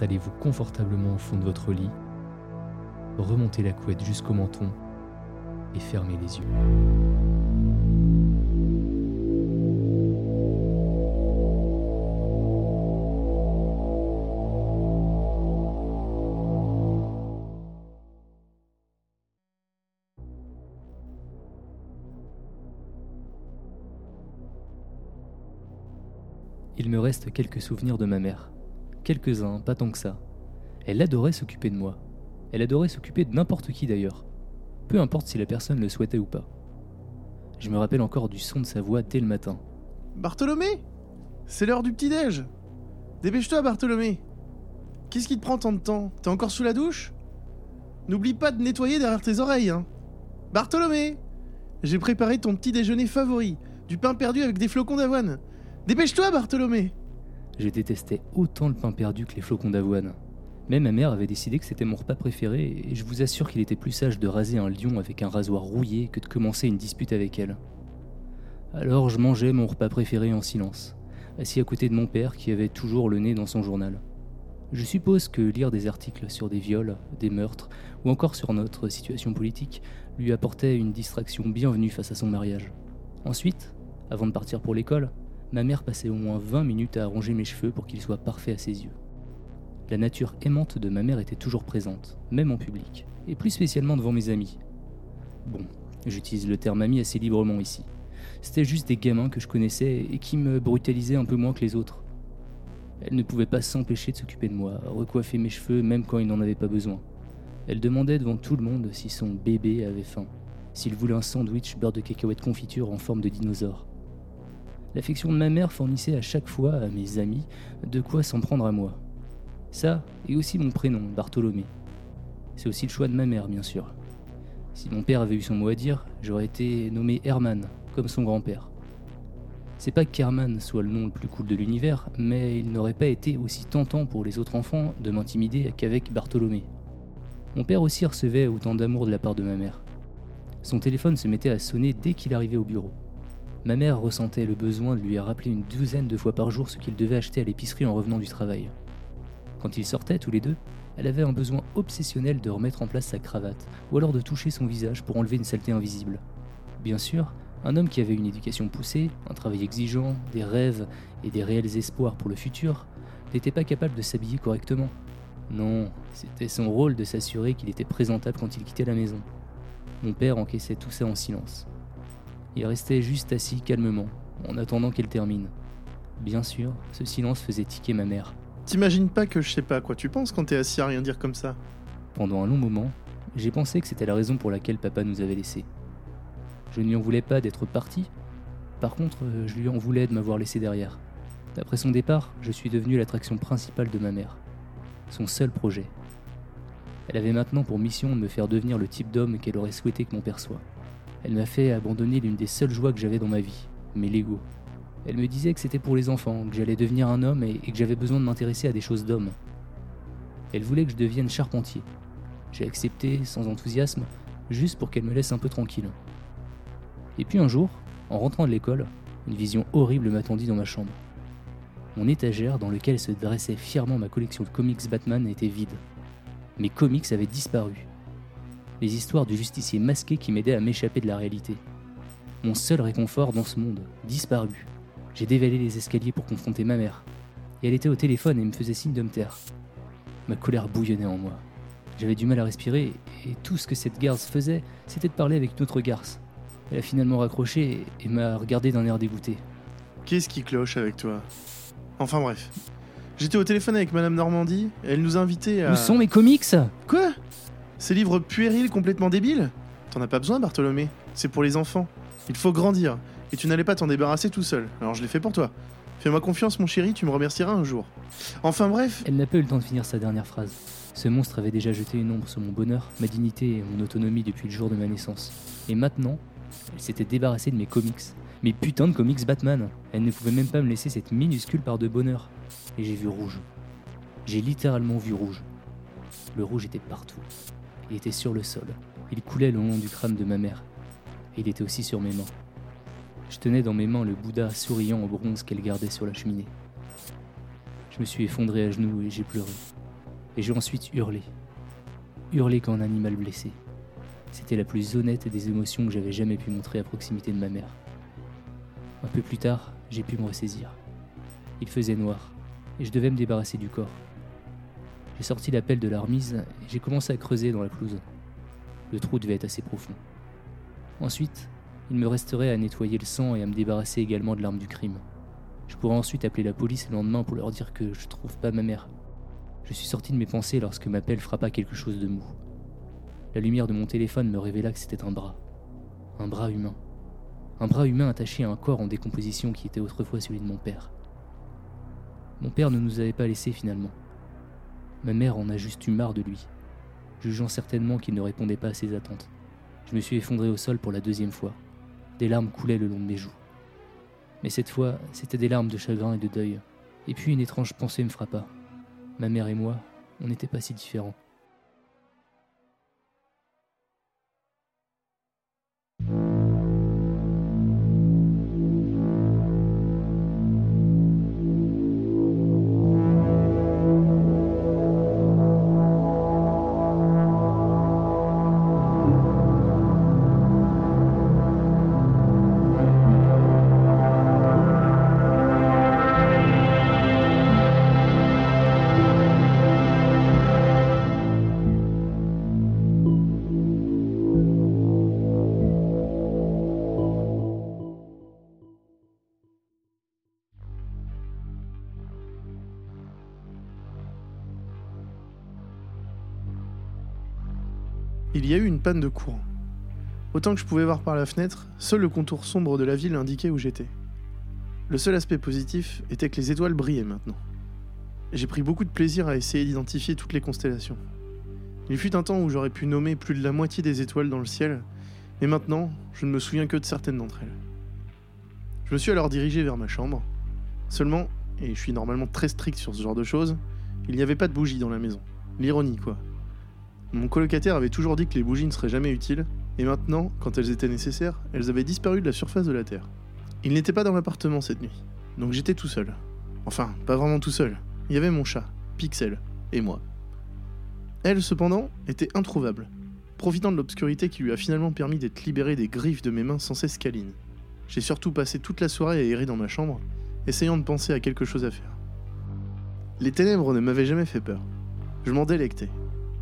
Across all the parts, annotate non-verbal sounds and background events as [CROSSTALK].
Installez-vous confortablement au fond de votre lit, remontez la couette jusqu'au menton et fermez les yeux. Il me reste quelques souvenirs de ma mère. Quelques-uns, pas tant que ça. Elle adorait s'occuper de moi. Elle adorait s'occuper de n'importe qui d'ailleurs. Peu importe si la personne le souhaitait ou pas. Je me rappelle encore du son de sa voix dès le matin. Bartholomé C'est l'heure du petit-déj Dépêche-toi, Bartholomé Qu'est-ce qui te prend tant de temps? T'es encore sous la douche? N'oublie pas de nettoyer derrière tes oreilles, hein Bartholomé J'ai préparé ton petit déjeuner favori, du pain perdu avec des flocons d'avoine. Dépêche-toi, Bartholomé Je détestais autant le pain perdu que les flocons d'avoine. Mais ma mère avait décidé que c'était mon repas préféré et je vous assure qu'il était plus sage de raser un lion avec un rasoir rouillé que de commencer une dispute avec elle. Alors je mangeais mon repas préféré en silence, assis à côté de mon père qui avait toujours le nez dans son journal. Je suppose que lire des articles sur des viols, des meurtres ou encore sur notre situation politique lui apportait une distraction bienvenue face à son mariage. Ensuite, avant de partir pour l'école, ma mère passait au moins 20 minutes à arranger mes cheveux pour qu'ils soient parfaits à ses yeux. La nature aimante de ma mère était toujours présente, même en public, et plus spécialement devant mes amis. Bon, j'utilise le terme ami assez librement ici. C'était juste des gamins que je connaissais et qui me brutalisaient un peu moins que les autres. Elle ne pouvait pas s'empêcher de s'occuper de moi, recoiffer mes cheveux même quand il n'en avait pas besoin. Elle demandait devant tout le monde si son bébé avait faim, s'il voulait un sandwich beurre de cacahuète confiture en forme de dinosaure. L'affection de ma mère fournissait à chaque fois à mes amis de quoi s'en prendre à moi. Ça, et aussi mon prénom, Bartholomé. C'est aussi le choix de ma mère, bien sûr. Si mon père avait eu son mot à dire, j'aurais été nommé Herman, comme son grand-père. C'est pas qu'Herman soit le nom le plus cool de l'univers, mais il n'aurait pas été aussi tentant pour les autres enfants de m'intimider qu'avec Bartholomé. Mon père aussi recevait autant d'amour de la part de ma mère. Son téléphone se mettait à sonner dès qu'il arrivait au bureau. Ma mère ressentait le besoin de lui rappeler une douzaine de fois par jour ce qu'il devait acheter à l'épicerie en revenant du travail. Quand ils sortaient tous les deux, elle avait un besoin obsessionnel de remettre en place sa cravate, ou alors de toucher son visage pour enlever une saleté invisible. Bien sûr, un homme qui avait une éducation poussée, un travail exigeant, des rêves et des réels espoirs pour le futur, n'était pas capable de s'habiller correctement. Non, c'était son rôle de s'assurer qu'il était présentable quand il quittait la maison. Mon père encaissait tout ça en silence. Il restait juste assis calmement, en attendant qu'elle termine. Bien sûr, ce silence faisait tiquer ma mère. T'imagines pas que je sais pas à quoi tu penses quand t'es assis à rien dire comme ça Pendant un long moment, j'ai pensé que c'était la raison pour laquelle papa nous avait laissés. Je ne lui en voulais pas d'être parti. Par contre, je lui en voulais de m'avoir laissé derrière. Après son départ, je suis devenu l'attraction principale de ma mère. Son seul projet. Elle avait maintenant pour mission de me faire devenir le type d'homme qu'elle aurait souhaité que mon père soit. Elle m'a fait abandonner l'une des seules joies que j'avais dans ma vie, mes Lego. Elle me disait que c'était pour les enfants, que j'allais devenir un homme et, et que j'avais besoin de m'intéresser à des choses d'homme. Elle voulait que je devienne charpentier. J'ai accepté, sans enthousiasme, juste pour qu'elle me laisse un peu tranquille. Et puis un jour, en rentrant de l'école, une vision horrible m'attendit dans ma chambre. Mon étagère, dans laquelle se dressait fièrement ma collection de comics Batman, était vide. Mes comics avaient disparu. Les histoires du justicier masqué qui m'aidait à m'échapper de la réalité. Mon seul réconfort dans ce monde, disparu. J'ai dévalé les escaliers pour confronter ma mère. Et elle était au téléphone et me faisait signe de me taire. Ma colère bouillonnait en moi. J'avais du mal à respirer et tout ce que cette garce faisait, c'était de parler avec une autre garce. Elle a finalement raccroché et m'a regardé d'un air dégoûté. Qu'est-ce qui cloche avec toi? Enfin bref. J'étais au téléphone avec Madame Normandie, et elle nous invitait à... Où sont mes comics? Quoi? Ces livres puérils complètement débiles T'en as pas besoin, Bartholomé. C'est pour les enfants. Il faut grandir. Et tu n'allais pas t'en débarrasser tout seul. Alors je l'ai fait pour toi. Fais-moi confiance, mon chéri, tu me remercieras un jour. Enfin bref. Elle n'a pas eu le temps de finir sa dernière phrase. Ce monstre avait déjà jeté une ombre sur mon bonheur, ma dignité et mon autonomie depuis le jour de ma naissance. Et maintenant, elle s'était débarrassée de mes comics. Mes putains de comics Batman. Elle ne pouvait même pas me laisser cette minuscule part de bonheur. Et j'ai vu rouge. J'ai littéralement vu rouge. Le rouge était partout. Il était sur le sol. Il coulait le long du crâne de ma mère. Et il était aussi sur mes mains. Je tenais dans mes mains le Bouddha souriant en bronze qu'elle gardait sur la cheminée. Je me suis effondré à genoux et j'ai pleuré. Et j'ai ensuite hurlé. Hurlé comme un animal blessé. C'était la plus honnête des émotions que j'avais jamais pu montrer à proximité de ma mère. Un peu plus tard, j'ai pu me ressaisir. Il faisait noir, et je devais me débarrasser du corps. J'ai sorti la pelle de la remise et j'ai commencé à creuser dans la pelouse. Le trou devait être assez profond. Ensuite, il me resterait à nettoyer le sang et à me débarrasser également de l'arme du crime. Je pourrais ensuite appeler la police le lendemain pour leur dire que je trouve pas ma mère. Je suis sorti de mes pensées lorsque ma pelle frappa quelque chose de mou. La lumière de mon téléphone me révéla que c'était un bras. Un bras humain. Un bras humain attaché à un corps en décomposition qui était autrefois celui de mon père. Mon père ne nous avait pas laissés finalement. Ma mère en a juste eu marre de lui, jugeant certainement qu'il ne répondait pas à ses attentes. Je me suis effondré au sol pour la deuxième fois. Des larmes coulaient le long de mes joues. Mais cette fois, c'était des larmes de chagrin et de deuil. Et puis une étrange pensée me frappa. Ma mère et moi, on n'était pas si différents. Il y a eu une panne de courant. Autant que je pouvais voir par la fenêtre, seul le contour sombre de la ville indiquait où j'étais. Le seul aspect positif était que les étoiles brillaient maintenant. J'ai pris beaucoup de plaisir à essayer d'identifier toutes les constellations. Il fut un temps où j'aurais pu nommer plus de la moitié des étoiles dans le ciel, mais maintenant, je ne me souviens que de certaines d'entre elles. Je me suis alors dirigé vers ma chambre. Seulement, et je suis normalement très strict sur ce genre de choses, il n'y avait pas de bougie dans la maison. L'ironie, quoi. Mon colocataire avait toujours dit que les bougies ne seraient jamais utiles, et maintenant, quand elles étaient nécessaires, elles avaient disparu de la surface de la Terre. Il n'était pas dans l'appartement cette nuit, donc j'étais tout seul. Enfin, pas vraiment tout seul. Il y avait mon chat, Pixel, et moi. Elle, cependant, était introuvable, profitant de l'obscurité qui lui a finalement permis d'être libérée des griffes de mes mains sans cesse câlines. J'ai surtout passé toute la soirée à errer dans ma chambre, essayant de penser à quelque chose à faire. Les ténèbres ne m'avaient jamais fait peur. Je m'en délectais,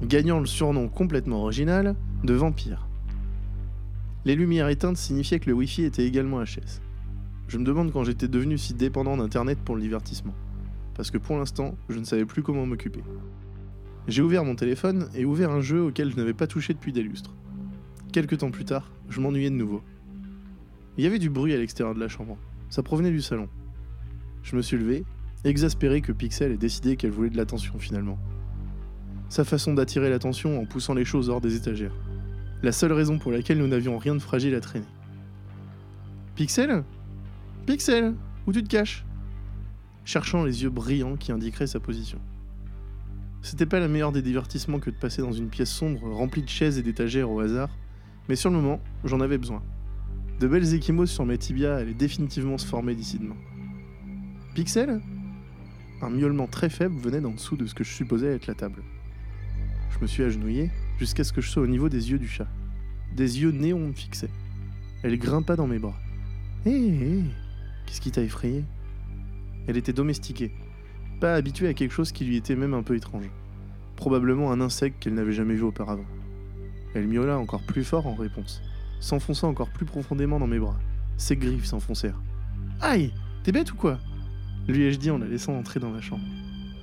gagnant le surnom complètement original de vampire. Les lumières éteintes signifiaient que le Wi-Fi était également HS. Je me demande quand j'étais devenu si dépendant d'Internet pour le divertissement, parce que pour l'instant, je ne savais plus comment m'occuper. J'ai ouvert mon téléphone et ouvert un jeu auquel je n'avais pas touché depuis des lustres. Quelques temps plus tard, je m'ennuyais de nouveau. Il y avait du bruit à l'extérieur de la chambre. Ça provenait du salon. Je me suis levé, exaspéré que Pixel ait décidé qu'elle voulait de l'attention finalement. Sa façon d'attirer l'attention en poussant les choses hors des étagères. La seule raison pour laquelle nous n'avions rien de fragile à traîner. Pixel? Pixel Où tu te caches? Cherchant les yeux brillants qui indiqueraient sa position. C'était pas la meilleure des divertissements que de passer dans une pièce sombre remplie de chaises et d'étagères au hasard, mais sur le moment, j'en avais besoin. De belles échymoses sur mes tibias allaient définitivement se former d'ici demain. Pixel? Un miaulement très faible venait d'en dessous de ce que je supposais être la table. Je me suis agenouillé jusqu'à ce que je sois au niveau des yeux du chat. Des yeux néons me fixaient. Elle grimpa dans mes bras. Hé, hé, qu'est-ce qui t'a effrayé? Elle était domestiquée, pas habituée à quelque chose qui lui était même un peu étrange. Probablement un insecte qu'elle n'avait jamais vu auparavant. Elle miaula encore plus fort en réponse, s'enfonça encore plus profondément dans mes bras. Ses griffes s'enfoncèrent. Aïe T'es bête ou quoi? lui ai-je dit en la laissant entrer dans la chambre,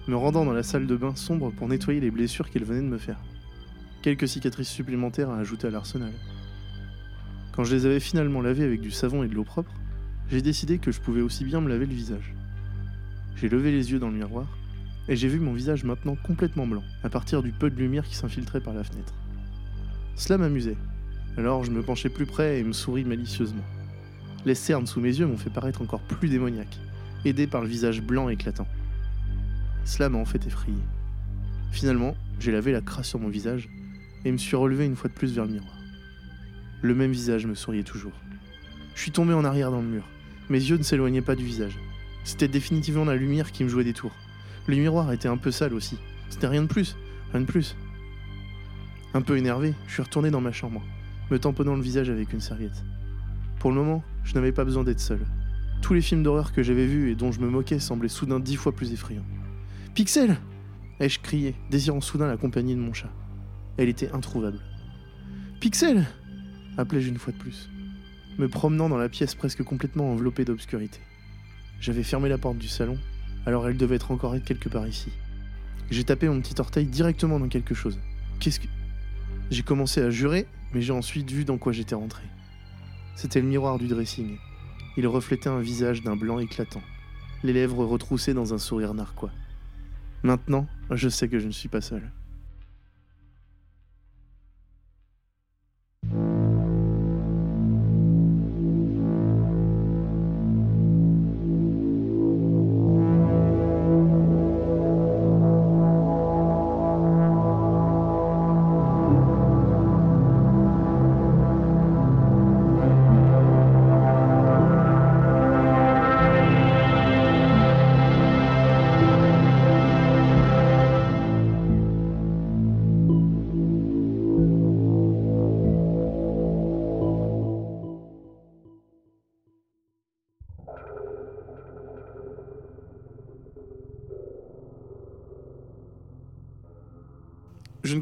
me rendant dans la salle de bain sombre pour nettoyer les blessures qu'elle venait de me faire. Quelques cicatrices supplémentaires à ajouter à l'arsenal. Quand je les avais finalement lavées avec du savon et de l'eau propre, j'ai décidé que je pouvais aussi bien me laver le visage. J'ai levé les yeux dans le miroir et j'ai vu mon visage maintenant complètement blanc, à partir du peu de lumière qui s'infiltrait par la fenêtre. Cela m'amusait, alors je me penchai plus près et me souris malicieusement. Les cernes sous mes yeux m'ont fait paraître encore plus démoniaque, aidé par le visage blanc éclatant. Cela m'a en fait effrayé. Finalement, j'ai lavé la crasse sur mon visage et me suis relevé une fois de plus vers le miroir. Le même visage me souriait toujours. Je suis tombé en arrière dans le mur. Mes yeux ne s'éloignaient pas du visage. C'était définitivement la lumière qui me jouait des tours. Le miroir était un peu sale aussi. C'était rien de plus, rien de plus. Un peu énervé, je suis retourné dans ma chambre, me tamponnant le visage avec une serviette. Pour le moment, je n'avais pas besoin d'être seul. Tous les films d'horreur que j'avais vus et dont je me moquais semblaient soudain dix fois plus effrayants. Pixel ai-je crié, désirant soudain la compagnie de mon chat. Elle était introuvable. Pixel appelai-je une fois de plus, me promenant dans la pièce presque complètement enveloppée d'obscurité. J'avais fermé la porte du salon, alors elle devait être encore quelque part ici. J'ai tapé mon petit orteil directement dans quelque chose. Qu'est-ce que. J'ai commencé à jurer, mais j'ai ensuite vu dans quoi j'étais rentré. C'était le miroir du dressing. Il reflétait un visage d'un blanc éclatant, les lèvres retroussées dans un sourire narquois. Maintenant, je sais que je ne suis pas seul.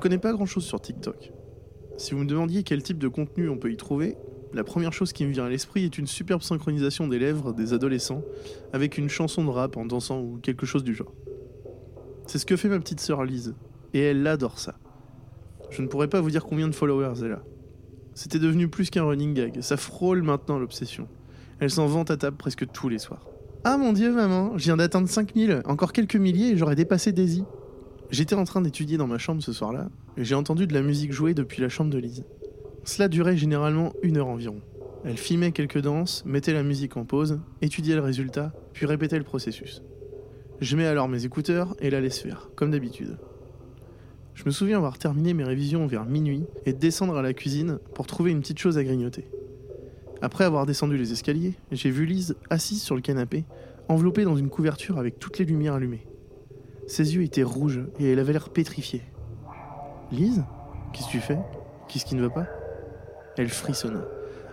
Connais pas grand chose sur TikTok. Si vous me demandiez quel type de contenu on peut y trouver, la première chose qui me vient à l'esprit est une superbe synchronisation des lèvres des adolescents avec une chanson de rap en dansant ou quelque chose du genre. C'est ce que fait ma petite sœur Lise, et elle adore ça. Je ne pourrais pas vous dire combien de followers elle a. C'était devenu plus qu'un running gag, ça frôle maintenant l'obsession. Elle s'en vante à table presque tous les soirs. Ah mon dieu maman, je viens d'atteindre 5000, encore quelques milliers et j'aurais dépassé Daisy. J'étais en train d'étudier dans ma chambre ce soir-là, et j'ai entendu de la musique jouer depuis la chambre de Lise. Cela durait généralement une heure environ. Elle filmait quelques danses, mettait la musique en pause, étudiait le résultat, puis répétait le processus. Je mets alors mes écouteurs et la laisse faire, comme d'habitude. Je me souviens avoir terminé mes révisions vers minuit et de descendre à la cuisine pour trouver une petite chose à grignoter. Après avoir descendu les escaliers, j'ai vu Lise assise sur le canapé, enveloppée dans une couverture avec toutes les lumières allumées. Ses yeux étaient rouges et elle avait l'air pétrifiée. Lise Qu'est-ce que tu fais? Qu'est-ce qui ne va pas? Elle frissonna,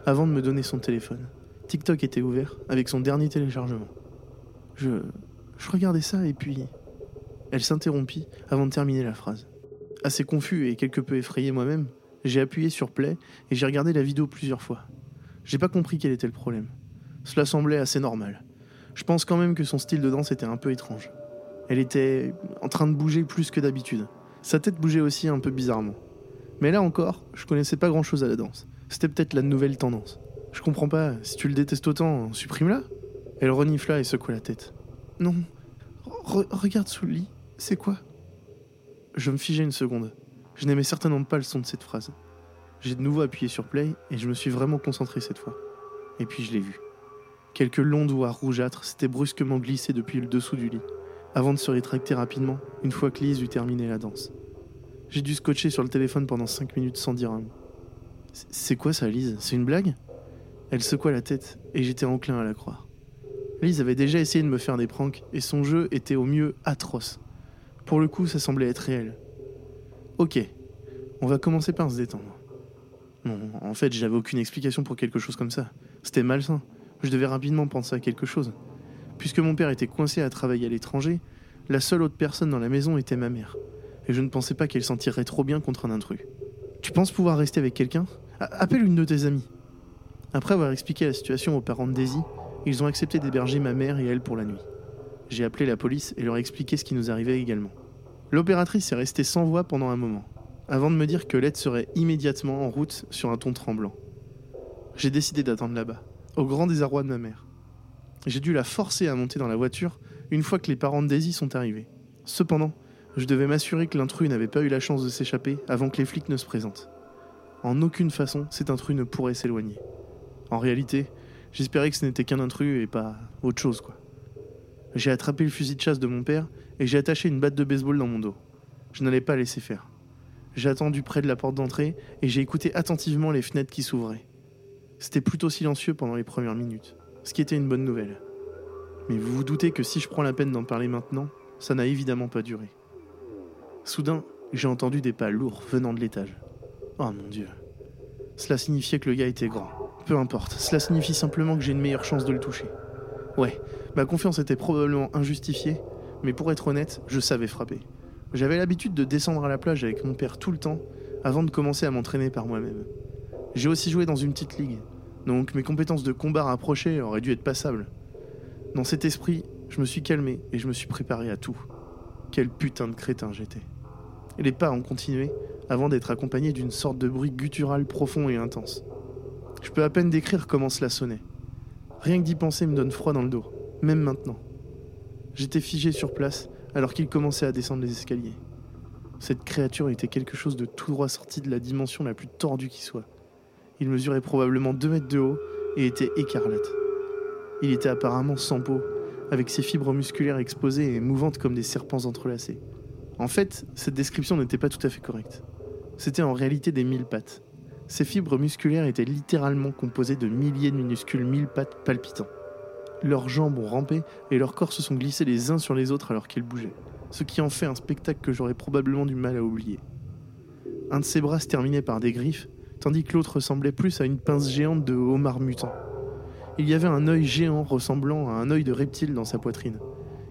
avant de me donner son téléphone. TikTok était ouvert, avec son dernier téléchargement. Je. Je regardais ça et puis. Elle s'interrompit avant de terminer la phrase. Assez confus et quelque peu effrayé moi-même, j'ai appuyé sur play et j'ai regardé la vidéo plusieurs fois. J'ai pas compris quel était le problème. Cela semblait assez normal. Je pense quand même que son style de danse était un peu étrange. Elle était en train de bouger plus que d'habitude. Sa tête bougeait aussi un peu bizarrement. Mais là encore, je connaissais pas grand chose à la danse. C'était peut-être la nouvelle tendance. Je comprends pas, si tu le détestes autant, supprime-la. Elle renifla et secoua la tête. Non, Re- regarde sous le lit, c'est quoi? Je me figeai une seconde. Je n'aimais certainement pas le son de cette phrase. J'ai de nouveau appuyé sur play et je me suis vraiment concentré cette fois. Et puis je l'ai vu. Quelques longs doigts rougeâtres s'étaient brusquement glissés depuis le dessous du lit, avant de se rétracter rapidement une fois que Lise eut terminé la danse. J'ai dû scotcher sur le téléphone pendant 5 minutes sans dire un mot. C'est quoi ça, Lise? C'est une blague? Elle secoua la tête et j'étais enclin à la croire. Lise avait déjà essayé de me faire des pranks et son jeu était au mieux atroce. Pour le coup, ça semblait être réel. Ok, on va commencer par se détendre. Non, en fait, j'avais aucune explication pour quelque chose comme ça. C'était malsain. Je devais rapidement penser à quelque chose. Puisque mon père était coincé à travailler à l'étranger, la seule autre personne dans la maison était ma mère. Et je ne pensais pas qu'elle s'en tirerait trop bien contre un intrus. Tu penses pouvoir rester avec quelqu'un? Appelle une de tes amies. Après avoir expliqué la situation aux parents de Daisy, ils ont accepté d'héberger ma mère et elle pour la nuit. J'ai appelé la police et leur expliqué ce qui nous arrivait également. L'opératrice est restée sans voix pendant un moment, avant de me dire que l'aide serait immédiatement en route sur un ton tremblant. J'ai décidé d'attendre là-bas, au grand désarroi de ma mère. J'ai dû la forcer à monter dans la voiture une fois que les parents de Daisy sont arrivés. Cependant, je devais m'assurer que l'intrus n'avait pas eu la chance de s'échapper avant que les flics ne se présentent. En aucune façon, cet intrus ne pourrait s'éloigner. En réalité, j'espérais que ce n'était qu'un intrus et pas autre chose, quoi. J'ai attrapé le fusil de chasse de mon père et j'ai attaché une batte de baseball dans mon dos. Je n'allais pas laisser faire. J'ai attendu près de la porte d'entrée et j'ai écouté attentivement les fenêtres qui s'ouvraient. C'était plutôt silencieux pendant les premières minutes, ce qui était une bonne nouvelle. Mais vous vous doutez que si je prends la peine d'en parler maintenant, ça n'a évidemment pas duré. Soudain, j'ai entendu des pas lourds venant de l'étage. Oh mon dieu. Cela signifiait que le gars était grand. Peu importe, cela signifie simplement que j'ai une meilleure chance de le toucher. Ouais, ma confiance était probablement injustifiée, mais pour être honnête, je savais frapper. J'avais l'habitude de descendre à la plage avec mon père tout le temps, avant de commencer à m'entraîner par moi-même. J'ai aussi joué dans une petite ligue, donc mes compétences de combat rapprochées auraient dû être passables. Dans cet esprit, je me suis calmé et je me suis préparé à tout. Quel putain de crétin j'étais. Les pas ont continué avant d'être accompagnés d'une sorte de bruit guttural profond et intense. Je peux à peine décrire comment cela sonnait. Rien que d'y penser me donne froid dans le dos, même maintenant. J'étais figé sur place alors qu'il commençait à descendre les escaliers. Cette créature était quelque chose de tout droit sorti de la dimension la plus tordue qui soit. Il mesurait probablement 2 mètres de haut et était écarlate. Il était apparemment sans peau, avec ses fibres musculaires exposées et mouvantes comme des serpents entrelacés. En fait, cette description n'était pas tout à fait correcte. C'était en réalité des mille pattes. Ces fibres musculaires étaient littéralement composées de milliers de minuscules mille pattes palpitants. Leurs jambes ont rampé et leurs corps se sont glissés les uns sur les autres alors qu'ils bougeaient, ce qui en fait un spectacle que j'aurais probablement du mal à oublier. Un de ses bras se terminait par des griffes, tandis que l'autre ressemblait plus à une pince géante de homard mutant. Il y avait un œil géant ressemblant à un œil de reptile dans sa poitrine,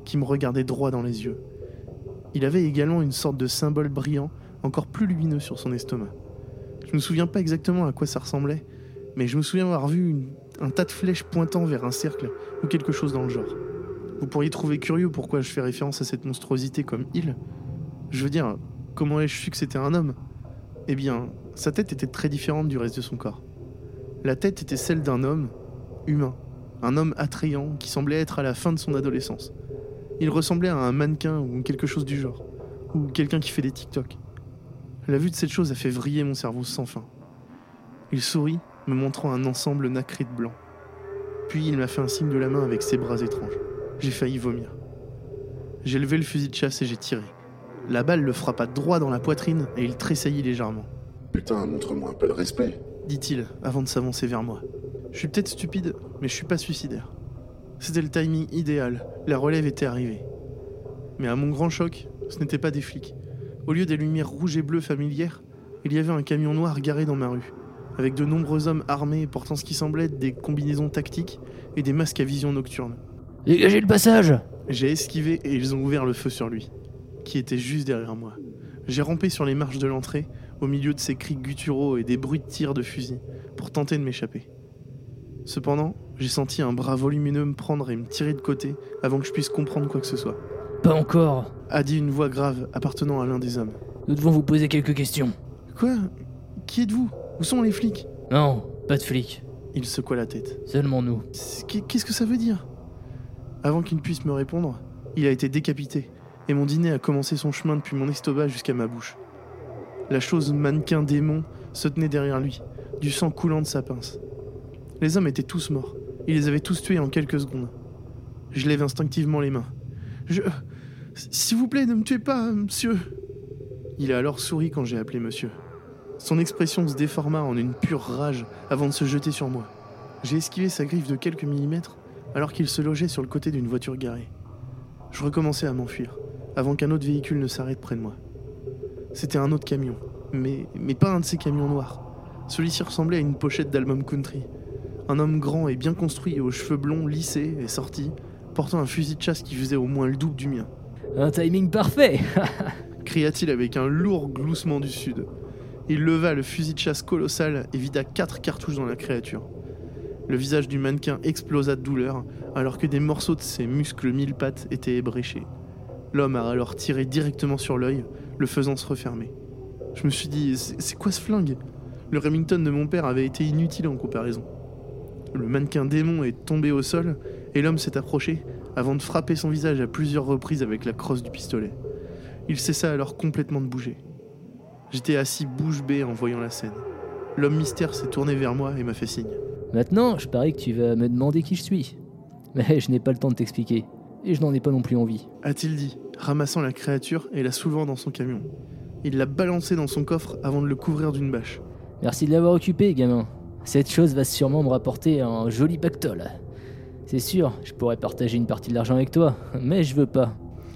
qui me regardait droit dans les yeux. Il avait également une sorte de symbole brillant, encore plus lumineux sur son estomac. Je me souviens pas exactement à quoi ça ressemblait, mais je me souviens avoir vu un tas de flèches pointant vers un cercle ou quelque chose dans le genre. Vous pourriez trouver curieux pourquoi je fais référence à cette monstruosité comme il. Je veux dire, comment ai-je su que c'était un homme? Eh bien, sa tête était très différente du reste de son corps. La tête était celle d'un homme humain, un homme attrayant qui semblait être à la fin de son adolescence. Il ressemblait à un mannequin ou quelque chose du genre, ou quelqu'un qui fait des TikTok. La vue de cette chose a fait vriller mon cerveau sans fin. Il sourit, me montrant un ensemble nacré de blanc. Puis il m'a fait un signe de la main avec ses bras étranges. J'ai failli vomir. J'ai levé le fusil de chasse et j'ai tiré. La balle le frappa droit dans la poitrine et il tressaillit légèrement, Putain, montre-moi un peu de respect. dit-il avant de s'avancer vers moi. Je suis peut-être stupide, mais je suis pas suicidaire. C'était le timing idéal, la relève était arrivée. Mais à mon grand choc, ce n'était pas des flics. Au lieu des lumières rouges et bleues familières, il y avait un camion noir garé dans ma rue, avec de nombreux hommes armés portant ce qui semblait être des combinaisons tactiques et des masques à vision nocturne. Dégagez le passage J'ai esquivé et ils ont ouvert le feu sur lui, qui était juste derrière moi. J'ai rampé sur les marches de l'entrée, au milieu de ces cris gutturaux et des bruits de tirs de fusil, pour tenter de m'échapper. Cependant, j'ai senti un bras volumineux me prendre et me tirer de côté avant que je puisse comprendre quoi que ce soit. Pas encore. A dit une voix grave appartenant à l'un des hommes. Nous devons vous poser quelques questions. Quoi? Qui êtes-vous? Où sont les flics? Non, pas de flics. Il secoua la tête. Seulement nous. Qu'est-ce que ça veut dire? Avant qu'il ne puisse me répondre, il a été décapité, et mon dîner a commencé son chemin depuis mon estomac jusqu'à ma bouche. La chose mannequin démon se tenait derrière lui, du sang coulant de sa pince. Les hommes étaient tous morts. Il les avait tous tués en quelques secondes. Je lève instinctivement les mains. Je. S'il vous plaît, ne me tuez pas, monsieur. Il a alors souri quand j'ai appelé monsieur. Son expression se déforma en une pure rage avant de se jeter sur moi. J'ai esquivé sa griffe de quelques millimètres, alors qu'il se logeait sur le côté d'une voiture garée. Je recommençais à m'enfuir, avant qu'un autre véhicule ne s'arrête près de moi. C'était un autre camion, mais, mais pas un de ces camions noirs. Celui-ci ressemblait à une pochette d'album country. Un homme grand et bien construit, aux cheveux blonds lissés et sortis, portant un fusil de chasse qui faisait au moins le double du mien. Un timing parfait [LAUGHS] cria-t-il avec un lourd gloussement du sud. Il leva le fusil de chasse colossal et vida quatre cartouches dans la créature. Le visage du mannequin explosa de douleur, alors que des morceaux de ses muscles mille pattes étaient ébréchés. L'homme a alors tiré directement sur l'œil, le faisant se refermer. Je me suis dit, c'est quoi ce flingue? Le Remington de mon père avait été inutile en comparaison. Le mannequin démon est tombé au sol et l'homme s'est approché avant de frapper son visage à plusieurs reprises avec la crosse du pistolet. Il cessa alors complètement de bouger. J'étais assis bouche bée en voyant la scène. L'homme mystère s'est tourné vers moi et m'a fait signe. Maintenant, je parie que tu vas me demander qui je suis. Mais je n'ai pas le temps de t'expliquer. Et je n'en ai pas non plus envie. A-t-il dit, ramassant la créature et la soulevant dans son camion. Il l'a balancé dans son coffre avant de le couvrir d'une bâche. Merci de l'avoir occupé, gamin. Cette chose va sûrement me rapporter un joli pactole. C'est sûr, je pourrais partager une partie de l'argent avec toi, mais je veux pas.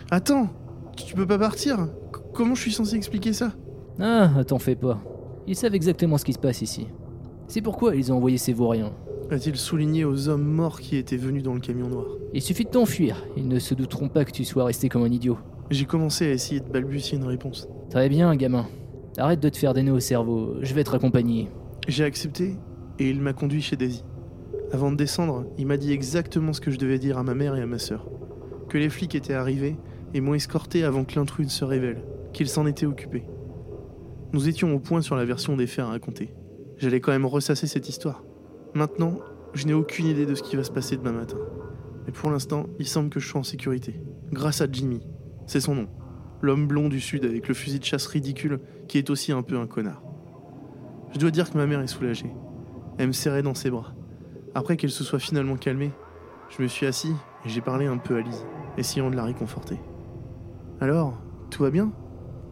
Attends, tu peux pas partir? Comment je suis censé expliquer ça? Ah, t'en fais pas. Ils savent exactement ce qui se passe ici. C'est pourquoi ils ont envoyé ces vauriens. A-t-il souligné aux hommes morts qui étaient venus dans le camion noir Il suffit de t'enfuir, ils ne se douteront pas que tu sois resté comme un idiot. J'ai commencé à essayer de balbutier une réponse. Très bien, gamin. Arrête de te faire des nœuds au cerveau, je vais te raccompagner. J'ai accepté et il m'a conduit chez Daisy. Avant de descendre, il m'a dit exactement ce que je devais dire à ma mère et à ma sœur. Que les flics étaient arrivés et m'ont escorté avant que l'intrus ne se révèle, qu'il s'en était occupé. Nous étions au point sur la version des faits à raconter. J'allais quand même ressasser cette histoire. Maintenant, je n'ai aucune idée de ce qui va se passer demain matin. Mais pour l'instant, il semble que je sois en sécurité. Grâce à Jimmy. C'est son nom. L'homme blond du sud avec le fusil de chasse ridicule qui est aussi un peu un connard. Je dois dire que ma mère est soulagée. Elle me serrait dans ses bras. Après qu'elle se soit finalement calmée, je me suis assis et j'ai parlé un peu à Lise, essayant de la réconforter. Alors, tout va bien?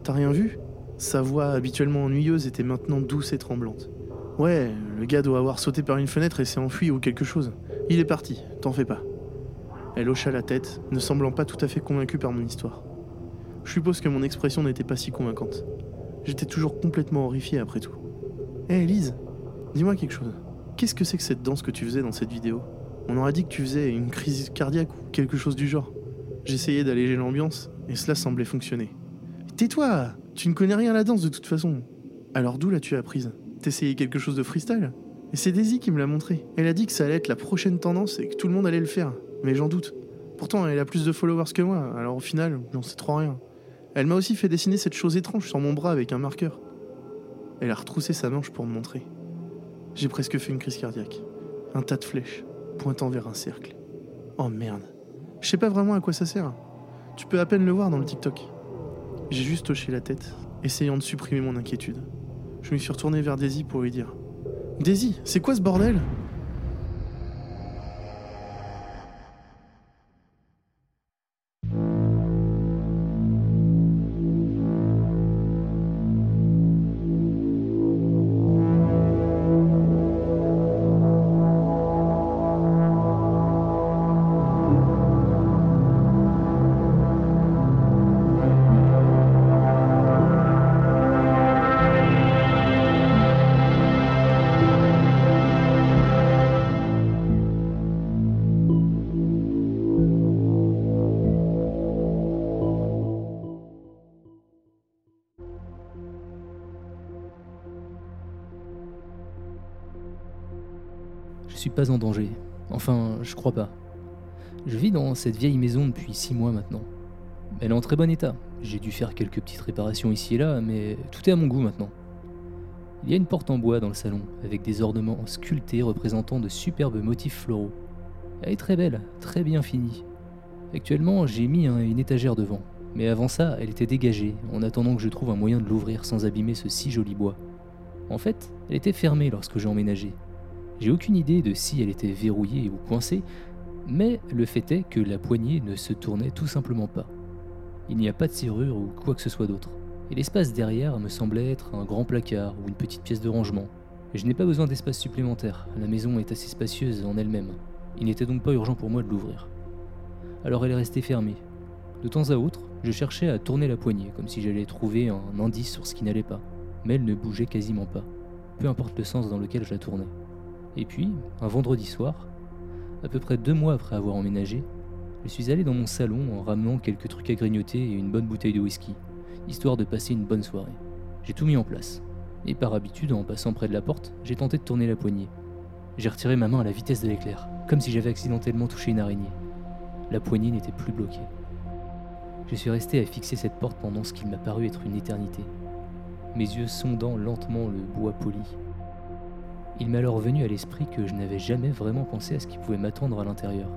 T'as rien vu? Sa voix habituellement ennuyeuse était maintenant douce et tremblante. Ouais, le gars doit avoir sauté par une fenêtre et s'est enfui ou quelque chose. Il est parti, t'en fais pas. Elle hocha la tête, ne semblant pas tout à fait convaincue par mon histoire. Je suppose que mon expression n'était pas si convaincante. J'étais toujours complètement horrifié après tout. Hé hey, Lise, dis-moi quelque chose. Qu'est-ce que c'est que cette danse que tu faisais dans cette vidéo? On aurait dit que tu faisais une crise cardiaque ou quelque chose du genre. J'essayais d'alléger l'ambiance et cela semblait fonctionner. Tais-toi Tu ne connais rien à la danse de toute façon. Alors d'où l'as-tu apprise? T'essayais quelque chose de freestyle Et c'est Daisy qui me l'a montré. Elle a dit que ça allait être la prochaine tendance et que tout le monde allait le faire. Mais j'en doute. Pourtant, elle a plus de followers que moi, alors au final, j'en sais trop rien. Elle m'a aussi fait dessiner cette chose étrange sur mon bras avec un marqueur. Elle a retroussé sa manche pour me montrer. J'ai presque fait une crise cardiaque. Un tas de flèches, pointant vers un cercle. Oh merde. Je sais pas vraiment à quoi ça sert. Tu peux à peine le voir dans le TikTok. J'ai juste hoché la tête, essayant de supprimer mon inquiétude. Je me suis retourné vers Daisy pour lui dire Daisy, c'est quoi ce bordel? En danger. Enfin, je crois pas. Je vis dans cette vieille maison depuis six mois maintenant. Elle est en très bon état. J'ai dû faire quelques petites réparations ici et là, mais tout est à mon goût maintenant. Il y a une porte en bois dans le salon, avec des ornements sculptés représentant de superbes motifs floraux. Elle est très belle, très bien finie. Actuellement, j'ai mis un- une étagère devant, mais avant ça, elle était dégagée, en attendant que je trouve un moyen de l'ouvrir sans abîmer ce si joli bois. En fait, elle était fermée lorsque j'ai emménagé. J'ai aucune idée de si elle était verrouillée ou coincée, mais le fait est que la poignée ne se tournait tout simplement pas. Il n'y a pas de serrure ou quoi que ce soit d'autre. Et l'espace derrière me semblait être un grand placard ou une petite pièce de rangement. Je n'ai pas besoin d'espace supplémentaire, la maison est assez spacieuse en elle-même. Il n'était donc pas urgent pour moi de l'ouvrir. Alors elle est restée fermée. De temps à autre, je cherchais à tourner la poignée, comme si j'allais trouver un indice sur ce qui n'allait pas, mais elle ne bougeait quasiment pas, peu importe le sens dans lequel je la tournais. Et puis, un vendredi soir, à peu près deux mois après avoir emménagé, je suis allé dans mon salon en ramenant quelques trucs à grignoter et une bonne bouteille de whisky, histoire de passer une bonne soirée. J'ai tout mis en place. Et par habitude, en passant près de la porte, j'ai tenté de tourner la poignée. J'ai retiré ma main à la vitesse de l'éclair, comme si j'avais accidentellement touché une araignée. La poignée n'était plus bloquée. Je suis resté à fixer cette porte pendant ce qu'il m'a paru être une éternité, mes yeux sondant lentement le bois poli. Il m'est alors venu à l'esprit que je n'avais jamais vraiment pensé à ce qui pouvait m'attendre à l'intérieur.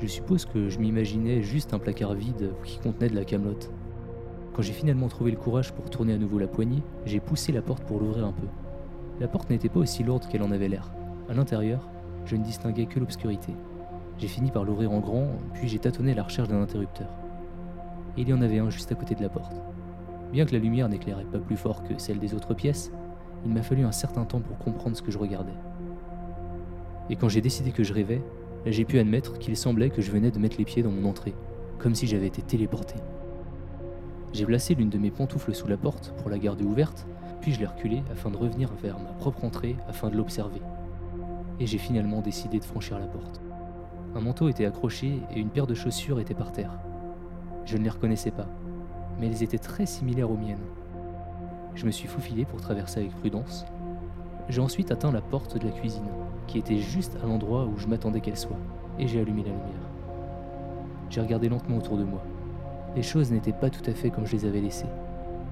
Je suppose que je m'imaginais juste un placard vide qui contenait de la camelote. Quand j'ai finalement trouvé le courage pour tourner à nouveau la poignée, j'ai poussé la porte pour l'ouvrir un peu. La porte n'était pas aussi lourde qu'elle en avait l'air. À l'intérieur, je ne distinguais que l'obscurité. J'ai fini par l'ouvrir en grand, puis j'ai tâtonné la recherche d'un interrupteur. Il y en avait un juste à côté de la porte. Bien que la lumière n'éclairait pas plus fort que celle des autres pièces, il m'a fallu un certain temps pour comprendre ce que je regardais. Et quand j'ai décidé que je rêvais, j'ai pu admettre qu'il semblait que je venais de mettre les pieds dans mon entrée, comme si j'avais été téléporté. J'ai placé l'une de mes pantoufles sous la porte pour la garder ouverte, puis je l'ai reculée afin de revenir vers ma propre entrée afin de l'observer. Et j'ai finalement décidé de franchir la porte. Un manteau était accroché et une paire de chaussures était par terre. Je ne les reconnaissais pas, mais elles étaient très similaires aux miennes. Je me suis faufilé pour traverser avec prudence. J'ai ensuite atteint la porte de la cuisine, qui était juste à l'endroit où je m'attendais qu'elle soit, et j'ai allumé la lumière. J'ai regardé lentement autour de moi. Les choses n'étaient pas tout à fait comme je les avais laissées.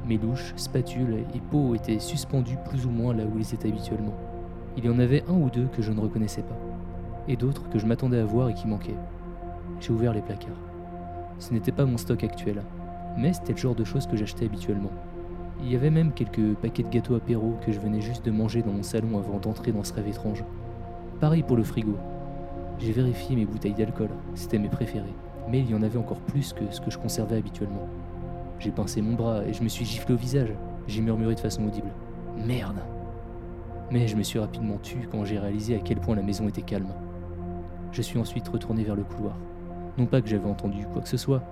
Mes louches, spatules et pots étaient suspendus plus ou moins là où ils étaient habituellement. Il y en avait un ou deux que je ne reconnaissais pas, et d'autres que je m'attendais à voir et qui manquaient. J'ai ouvert les placards. Ce n'était pas mon stock actuel, mais c'était le genre de choses que j'achetais habituellement. Il y avait même quelques paquets de gâteaux apéro que je venais juste de manger dans mon salon avant d'entrer dans ce rêve étrange. Pareil pour le frigo. J'ai vérifié mes bouteilles d'alcool, c'était mes préférés, mais il y en avait encore plus que ce que je conservais habituellement. J'ai pincé mon bras et je me suis giflé au visage. J'ai murmuré de façon audible. Merde Mais je me suis rapidement tu quand j'ai réalisé à quel point la maison était calme. Je suis ensuite retourné vers le couloir. Non pas que j'avais entendu quoi que ce soit,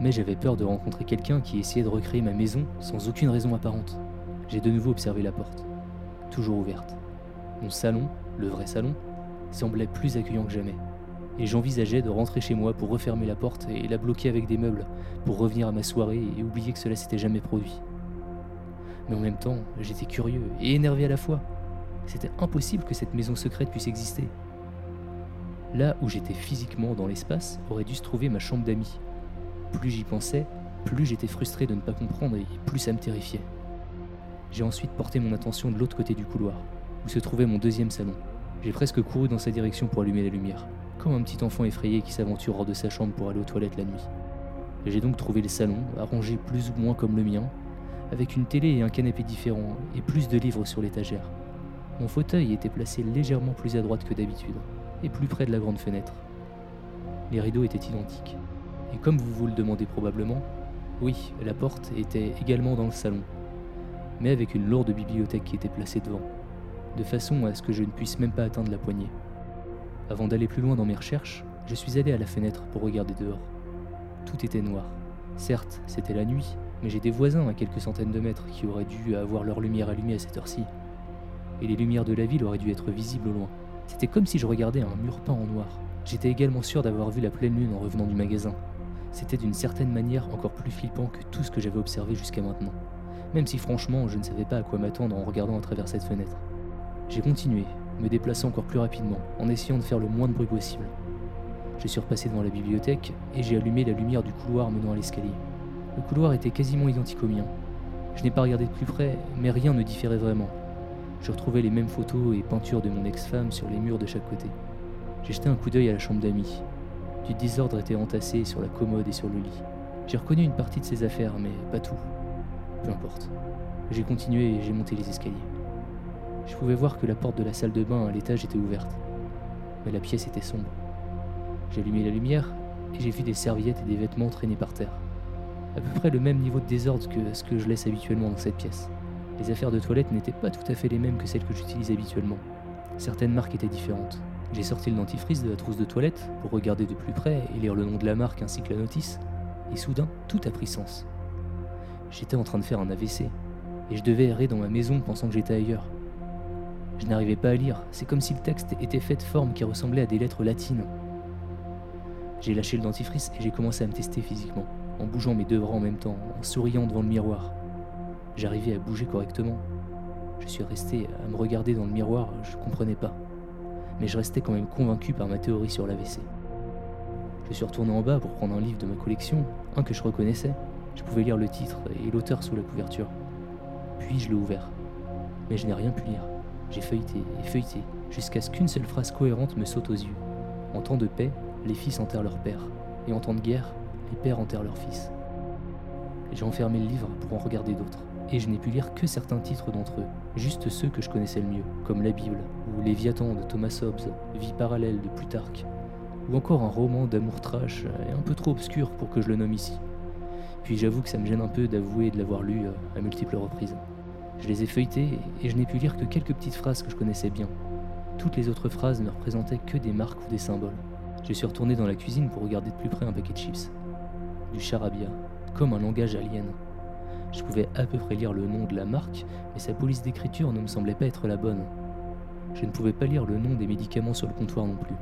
mais j'avais peur de rencontrer quelqu'un qui essayait de recréer ma maison sans aucune raison apparente. J'ai de nouveau observé la porte, toujours ouverte. Mon salon, le vrai salon, semblait plus accueillant que jamais. Et j'envisageais de rentrer chez moi pour refermer la porte et la bloquer avec des meubles, pour revenir à ma soirée et oublier que cela s'était jamais produit. Mais en même temps, j'étais curieux et énervé à la fois. C'était impossible que cette maison secrète puisse exister. Là où j'étais physiquement dans l'espace aurait dû se trouver ma chambre d'amis, plus j'y pensais, plus j'étais frustré de ne pas comprendre et plus ça me terrifiait. J'ai ensuite porté mon attention de l'autre côté du couloir, où se trouvait mon deuxième salon. J'ai presque couru dans sa direction pour allumer la lumière, comme un petit enfant effrayé qui s'aventure hors de sa chambre pour aller aux toilettes la nuit. J'ai donc trouvé le salon, arrangé plus ou moins comme le mien, avec une télé et un canapé différents, et plus de livres sur l'étagère. Mon fauteuil était placé légèrement plus à droite que d'habitude, et plus près de la grande fenêtre. Les rideaux étaient identiques. Et comme vous vous le demandez probablement, oui, la porte était également dans le salon, mais avec une lourde bibliothèque qui était placée devant, de façon à ce que je ne puisse même pas atteindre la poignée. Avant d'aller plus loin dans mes recherches, je suis allé à la fenêtre pour regarder dehors. Tout était noir. Certes, c'était la nuit, mais j'ai des voisins à quelques centaines de mètres qui auraient dû avoir leur lumière allumée à cette heure-ci. Et les lumières de la ville auraient dû être visibles au loin. C'était comme si je regardais un mur peint en noir. J'étais également sûr d'avoir vu la pleine lune en revenant du magasin, c'était d'une certaine manière encore plus flippant que tout ce que j'avais observé jusqu'à maintenant, même si franchement je ne savais pas à quoi m'attendre en regardant à travers cette fenêtre. J'ai continué, me déplaçant encore plus rapidement, en essayant de faire le moins de bruit possible. Je suis repassé devant la bibliothèque et j'ai allumé la lumière du couloir menant à l'escalier. Le couloir était quasiment identique au mien. Je n'ai pas regardé de plus près, mais rien ne différait vraiment. Je retrouvais les mêmes photos et peintures de mon ex-femme sur les murs de chaque côté. J'ai jeté un coup d'œil à la chambre d'amis, du désordre était entassé sur la commode et sur le lit. J'ai reconnu une partie de ses affaires, mais pas tout. Peu importe. J'ai continué et j'ai monté les escaliers. Je pouvais voir que la porte de la salle de bain à l'étage était ouverte, mais la pièce était sombre. J'ai allumé la lumière et j'ai vu des serviettes et des vêtements traînés par terre. À peu près le même niveau de désordre que ce que je laisse habituellement dans cette pièce. Les affaires de toilette n'étaient pas tout à fait les mêmes que celles que j'utilise habituellement. Certaines marques étaient différentes, J'ai sorti le dentifrice de la trousse de toilette pour regarder de plus près et lire le nom de la marque ainsi que la notice, et soudain, tout a pris sens. J'étais en train de faire un AVC, et je devais errer dans ma maison pensant que j'étais ailleurs. Je n'arrivais pas à lire, c'est comme si le texte était fait de formes qui ressemblaient à des lettres latines. J'ai lâché le dentifrice et j'ai commencé à me tester physiquement, en bougeant mes deux bras en même temps, en souriant devant le miroir. J'arrivais à bouger correctement. Je suis resté à me regarder dans le miroir, je comprenais pas. Mais je restais quand même convaincu par ma théorie sur l'AVC. Je suis retourné en bas pour prendre un livre de ma collection, un que je reconnaissais. Je pouvais lire le titre et l'auteur sous la couverture. Puis je l'ai ouvert. Mais je n'ai rien pu lire. J'ai feuilleté et feuilleté, jusqu'à ce qu'une seule phrase cohérente me saute aux yeux. En temps de paix, les fils enterrent leur père, et en temps de guerre, les pères enterrent leurs fils. J'ai enfermé le livre pour en regarder d'autres, et je n'ai pu lire que certains titres d'entre eux, juste ceux que je connaissais le mieux, comme la Bible, ou Léviathan de Thomas Hobbes, Vie parallèle de Plutarque, ou encore un roman d'amour trash et un peu trop obscur pour que je le nomme ici. Puis j'avoue que ça me gêne un peu d'avouer de l'avoir lu euh, à multiples reprises. Je les ai feuilletés et je n'ai pu lire que quelques petites phrases que je connaissais bien. Toutes les autres phrases ne représentaient que des marques ou des symboles. Je suis retourné dans la cuisine pour regarder de plus près un paquet de chips. Du charabia, comme un langage alien. Je pouvais à peu près lire le nom de la marque, mais sa police d'écriture ne me semblait pas être la bonne. Je ne pouvais pas lire le nom des médicaments sur le comptoir non plus.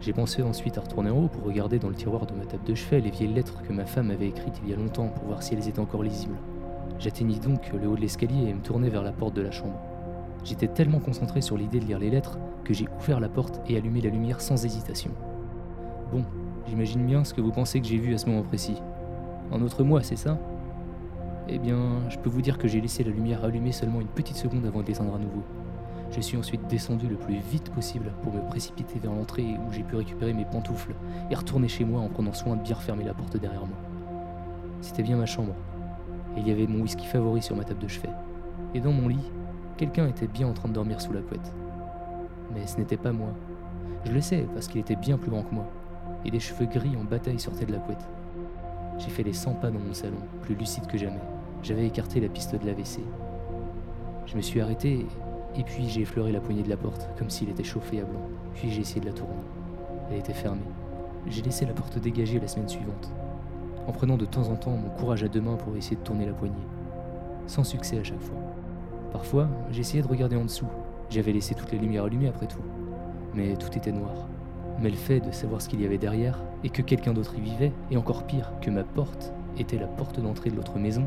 J'ai pensé ensuite à retourner en haut pour regarder dans le tiroir de ma table de chevet les vieilles lettres que ma femme avait écrites il y a longtemps pour voir si elles étaient encore lisibles. J'atteignis donc le haut de l'escalier et me tournai vers la porte de la chambre. J'étais tellement concentré sur l'idée de lire les lettres que j'ai ouvert la porte et allumé la lumière sans hésitation. Bon, j'imagine bien ce que vous pensez que j'ai vu à ce moment précis. Un autre moi, c'est ça? Eh bien, je peux vous dire que j'ai laissé la lumière allumée seulement une petite seconde avant de l'éteindre à nouveau. Je suis ensuite descendu le plus vite possible pour me précipiter vers l'entrée où j'ai pu récupérer mes pantoufles et retourner chez moi en prenant soin de bien refermer la porte derrière moi. C'était bien ma chambre, et il y avait mon whisky favori sur ma table de chevet. Et dans mon lit, quelqu'un était bien en train de dormir sous la couette. Mais ce n'était pas moi. Je le sais parce qu'il était bien plus grand que moi, et des cheveux gris en bataille sortaient de la couette. J'ai fait les 100 pas dans mon salon, plus lucide que jamais. J'avais écarté la piste de l'AVC. Je me suis arrêté et puis j'ai effleuré la poignée de la porte, comme s'il était chauffé à blanc. Puis j'ai essayé de la tourner. Elle était fermée. J'ai laissé la porte dégagée la semaine suivante, en prenant de temps en temps mon courage à deux mains pour essayer de tourner la poignée. Sans succès à chaque fois. Parfois, j'essayais de regarder en dessous. J'avais laissé toutes les lumières allumées après tout. Mais tout était noir. Mais le fait de savoir ce qu'il y avait derrière, et que quelqu'un d'autre y vivait, et encore pire, que ma porte était la porte d'entrée de l'autre maison,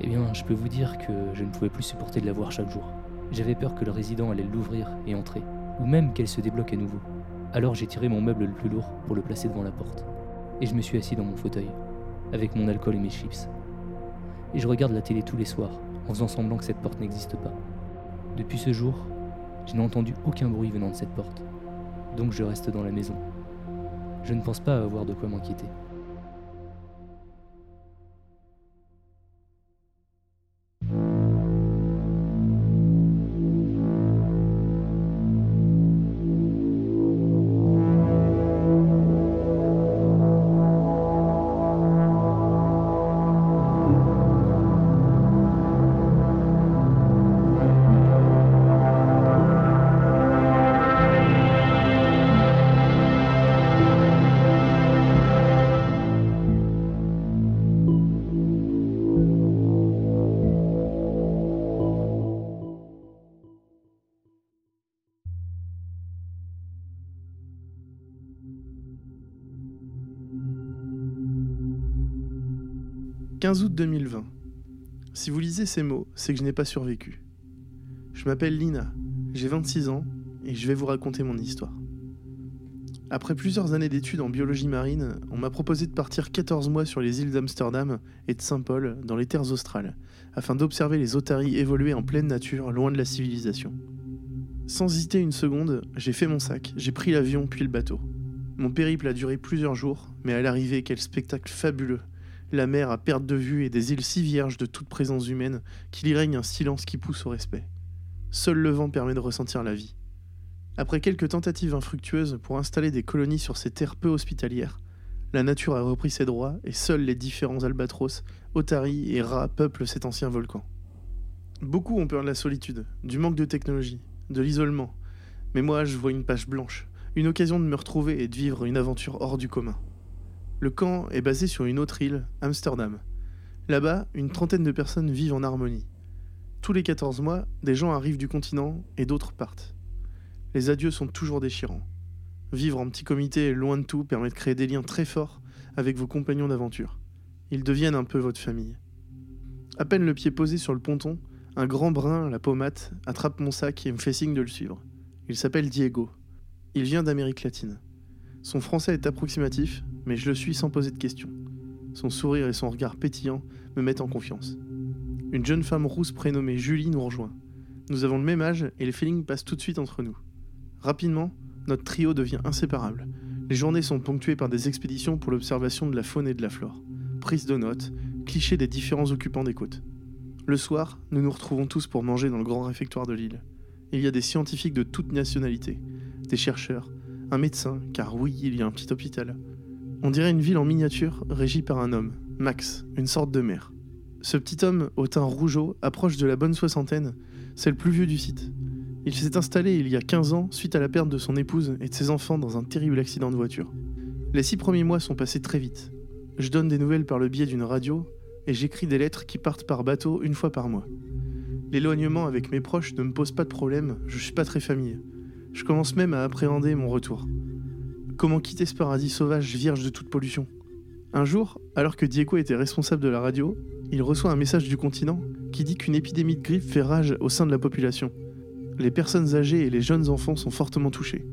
eh bien, je peux vous dire que je ne pouvais plus supporter de la voir chaque jour. J'avais peur que le résident allait l'ouvrir et entrer, ou même qu'elle se débloque à nouveau. Alors j'ai tiré mon meuble le plus lourd pour le placer devant la porte. Et je me suis assis dans mon fauteuil, avec mon alcool et mes chips. Et je regarde la télé tous les soirs, en faisant semblant que cette porte n'existe pas. Depuis ce jour, je n'ai entendu aucun bruit venant de cette porte. Donc je reste dans la maison. Je ne pense pas avoir de quoi m'inquiéter. « 15 août 2020. Si vous lisez ces mots, c'est que je n'ai pas survécu. Je m'appelle Lina, j'ai 26 ans et je vais vous raconter mon histoire. Après plusieurs années d'études en biologie marine, on m'a proposé de partir 14 mois sur les îles d'Amsterdam et de Saint-Paul, dans les terres australes, afin d'observer les otaries évoluer en pleine nature, loin de la civilisation. Sans hésiter une seconde, j'ai fait mon sac, j'ai pris l'avion puis le bateau. Mon périple a duré plusieurs jours, mais à l'arrivée, quel spectacle fabuleux la mer à perte de vue et des îles si vierges de toute présence humaine qu'il y règne un silence qui pousse au respect. Seul le vent permet de ressentir la vie. Après quelques tentatives infructueuses pour installer des colonies sur ces terres peu hospitalières, la nature a repris ses droits et seuls les différents albatros, otaries et rats peuplent cet ancien volcan. Beaucoup ont peur de la solitude, du manque de technologie, de l'isolement, mais moi je vois une page blanche, une occasion de me retrouver et de vivre une aventure hors du commun. Le camp est basé sur une autre île, Amsterdam. Là-bas, une trentaine de personnes vivent en harmonie. Tous les 14 mois, des gens arrivent du continent et d'autres partent. Les adieux sont toujours déchirants. Vivre en petit comité loin de tout permet de créer des liens très forts avec vos compagnons d'aventure. Ils deviennent un peu votre famille. À peine le pied posé sur le ponton, un grand brun, la pommade, attrape mon sac et me fait signe de le suivre. Il s'appelle Diego. Il vient d'Amérique latine. Son français est approximatif, mais je le suis sans poser de questions. Son sourire et son regard pétillant me mettent en confiance. Une jeune femme rousse prénommée Julie nous rejoint. Nous avons le même âge et les feelings passent tout de suite entre nous. Rapidement, notre trio devient inséparable. Les journées sont ponctuées par des expéditions pour l'observation de la faune et de la flore. Prise de notes, clichés des différents occupants des côtes. Le soir, nous nous retrouvons tous pour manger dans le grand réfectoire de l'île. Il y a des scientifiques de toutes nationalités, des chercheurs, un médecin, car oui, il y a un petit hôpital. On dirait une ville en miniature régie par un homme, Max, une sorte de maire. Ce petit homme au teint rougeau approche de la bonne soixantaine, c'est le plus vieux du site. Il s'est installé il y a 15 ans suite à la perte de son épouse et de ses enfants dans un terrible accident de voiture. Les six premiers mois sont passés très vite. Je donne des nouvelles par le biais d'une radio et j'écris des lettres qui partent par bateau une fois par mois. L'éloignement avec mes proches ne me pose pas de problème, je suis pas très famille. Je commence même à appréhender mon retour. Comment quitter ce paradis sauvage vierge de toute pollution? Un jour, alors que Diego était responsable de la radio, il reçoit un message du continent qui dit qu'une épidémie de grippe fait rage au sein de la population. Les personnes âgées et les jeunes enfants sont fortement touchés.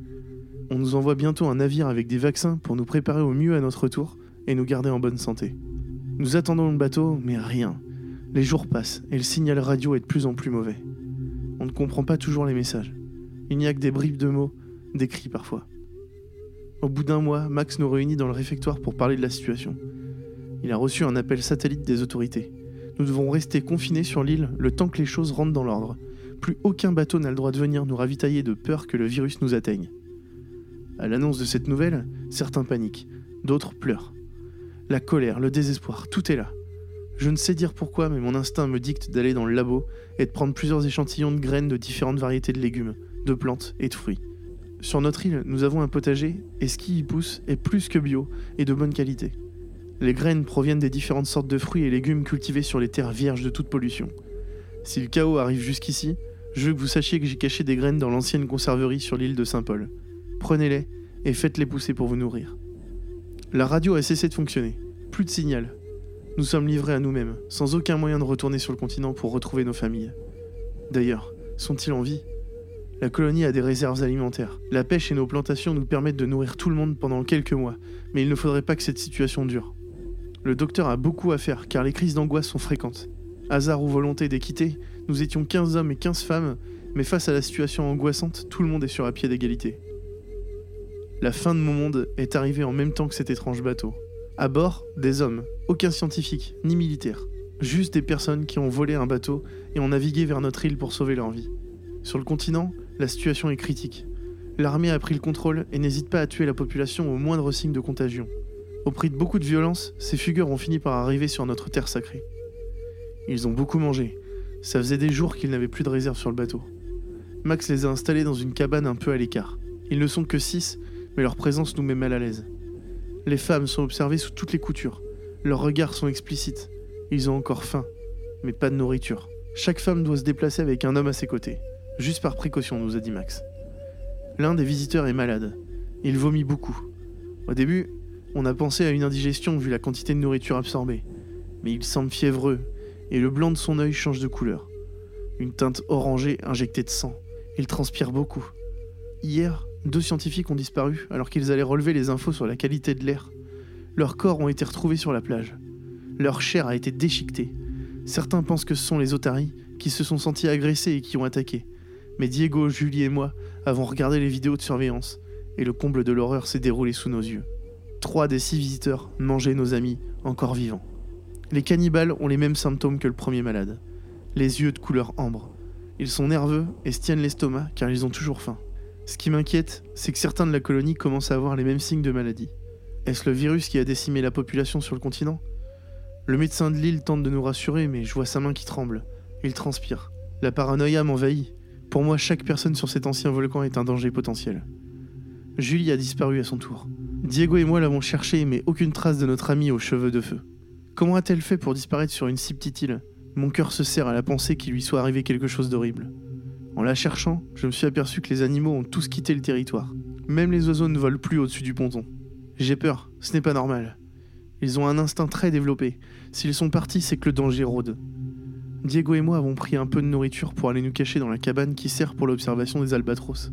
On nous envoie bientôt un navire avec des vaccins pour nous préparer au mieux à notre retour et nous garder en bonne santé. Nous attendons le bateau, mais rien. Les jours passent et le signal radio est de plus en plus mauvais. On ne comprend pas toujours les messages. Il n'y a que des bribes de mots, des cris parfois. Au bout d'un mois, Max nous réunit dans le réfectoire pour parler de la situation. Il a reçu un appel satellite des autorités. Nous devons rester confinés sur l'île le temps que les choses rentrent dans l'ordre. Plus aucun bateau n'a le droit de venir nous ravitailler de peur que le virus nous atteigne. À l'annonce de cette nouvelle, certains paniquent, d'autres pleurent. La colère, le désespoir, tout est là. Je ne sais dire pourquoi, mais mon instinct me dicte d'aller dans le labo et de prendre plusieurs échantillons de graines de différentes variétés de légumes, de plantes et de fruits. Sur notre île, nous avons un potager, et ce qui y pousse est plus que bio et de bonne qualité. Les graines proviennent des différentes sortes de fruits et légumes cultivés sur les terres vierges de toute pollution. Si le chaos arrive jusqu'ici, je veux que vous sachiez que j'ai caché des graines dans l'ancienne conserverie sur l'île de Saint-Paul. Prenez-les et faites-les pousser pour vous nourrir. La radio a cessé de fonctionner. Plus de signal. Nous sommes livrés à nous-mêmes, sans aucun moyen de retourner sur le continent pour retrouver nos familles. D'ailleurs, sont-ils en vie? La colonie a des réserves alimentaires. La pêche et nos plantations nous permettent de nourrir tout le monde pendant quelques mois, mais il ne faudrait pas que cette situation dure. Le docteur a beaucoup à faire car les crises d'angoisse sont fréquentes. Hasard ou volonté d'équiter, nous étions 15 hommes et 15 femmes, mais face à la situation angoissante, tout le monde est sur un pied d'égalité. La fin de mon monde est arrivée en même temps que cet étrange bateau. À bord, des hommes, aucun scientifique, ni militaire. Juste des personnes qui ont volé un bateau et ont navigué vers notre île pour sauver leur vie. Sur le continent, la situation est critique. L'armée a pris le contrôle et n'hésite pas à tuer la population au moindre signe de contagion. Au prix de beaucoup de violence, ces fugueurs ont fini par arriver sur notre terre sacrée. Ils ont beaucoup mangé. Ça faisait des jours qu'ils n'avaient plus de réserve sur le bateau. Max les a installés dans une cabane un peu à l'écart. Ils ne sont que six mais leur présence nous met mal à l'aise. Les femmes sont observées sous toutes les coutures. Leurs regards sont explicites. Ils ont encore faim, mais pas de nourriture. Chaque femme doit se déplacer avec un homme à ses côtés. Juste par précaution, nous a dit Max. L'un des visiteurs est malade. Il vomit beaucoup. Au début, on a pensé à une indigestion vu la quantité de nourriture absorbée. Mais il semble fiévreux, et le blanc de son œil change de couleur. Une teinte orangée injectée de sang. Il transpire beaucoup. Hier, deux scientifiques ont disparu alors qu'ils allaient relever les infos sur la qualité de l'air. Leurs corps ont été retrouvés sur la plage. Leur chair a été déchiquetée. Certains pensent que ce sont les otaries qui se sont sentis agressés et qui ont attaqué. Mais Diego, Julie et moi avons regardé les vidéos de surveillance et le comble de l'horreur s'est déroulé sous nos yeux. Trois des six visiteurs mangeaient nos amis, encore vivants. Les cannibales ont les mêmes symptômes que le premier malade. Les yeux de couleur ambre. Ils sont nerveux et se tiennent l'estomac car ils ont toujours faim. Ce qui m'inquiète, c'est que certains de la colonie commencent à avoir les mêmes signes de maladie. Est-ce le virus qui a décimé la population sur le continent? Le médecin de l'île tente de nous rassurer, mais je vois sa main qui tremble. Il transpire. La paranoïa m'envahit. Pour moi, chaque personne sur cet ancien volcan est un danger potentiel. Julie a disparu à son tour. Diego et moi l'avons cherchée, mais aucune trace de notre amie aux cheveux de feu. Comment a-t-elle fait pour disparaître sur une si petite île? Mon cœur se serre à la pensée qu'il lui soit arrivé quelque chose d'horrible. En la cherchant, je me suis aperçu que les animaux ont tous quitté le territoire. Même les oiseaux ne volent plus au-dessus du ponton. J'ai peur, ce n'est pas normal. Ils ont un instinct très développé. S'ils sont partis, c'est que le danger rôde. Diego et moi avons pris un peu de nourriture pour aller nous cacher dans la cabane qui sert pour l'observation des albatros.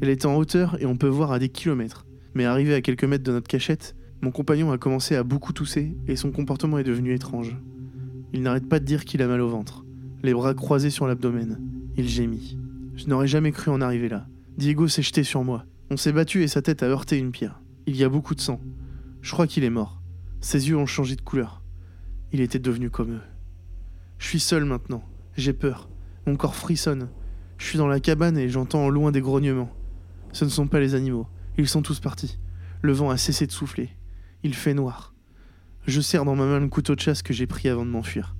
Elle est en hauteur et on peut voir à des kilomètres. Mais arrivé à quelques mètres de notre cachette, mon compagnon a commencé à beaucoup tousser et son comportement est devenu étrange. Il n'arrête pas de dire qu'il a mal au ventre, les bras croisés sur l'abdomen. Il gémit. Je n'aurais jamais cru en arriver là. Diego s'est jeté sur moi. On s'est battu et sa tête a heurté une pierre. Il y a beaucoup de sang. Je crois qu'il est mort. Ses yeux ont changé de couleur. Il était devenu comme eux. Je suis seul maintenant. J'ai peur. Mon corps frissonne. Je suis dans la cabane et j'entends au loin des grognements. Ce ne sont pas les animaux. Ils sont tous partis. Le vent a cessé de souffler. Il fait noir. Je serre dans ma main le couteau de chasse que j'ai pris avant de m'enfuir.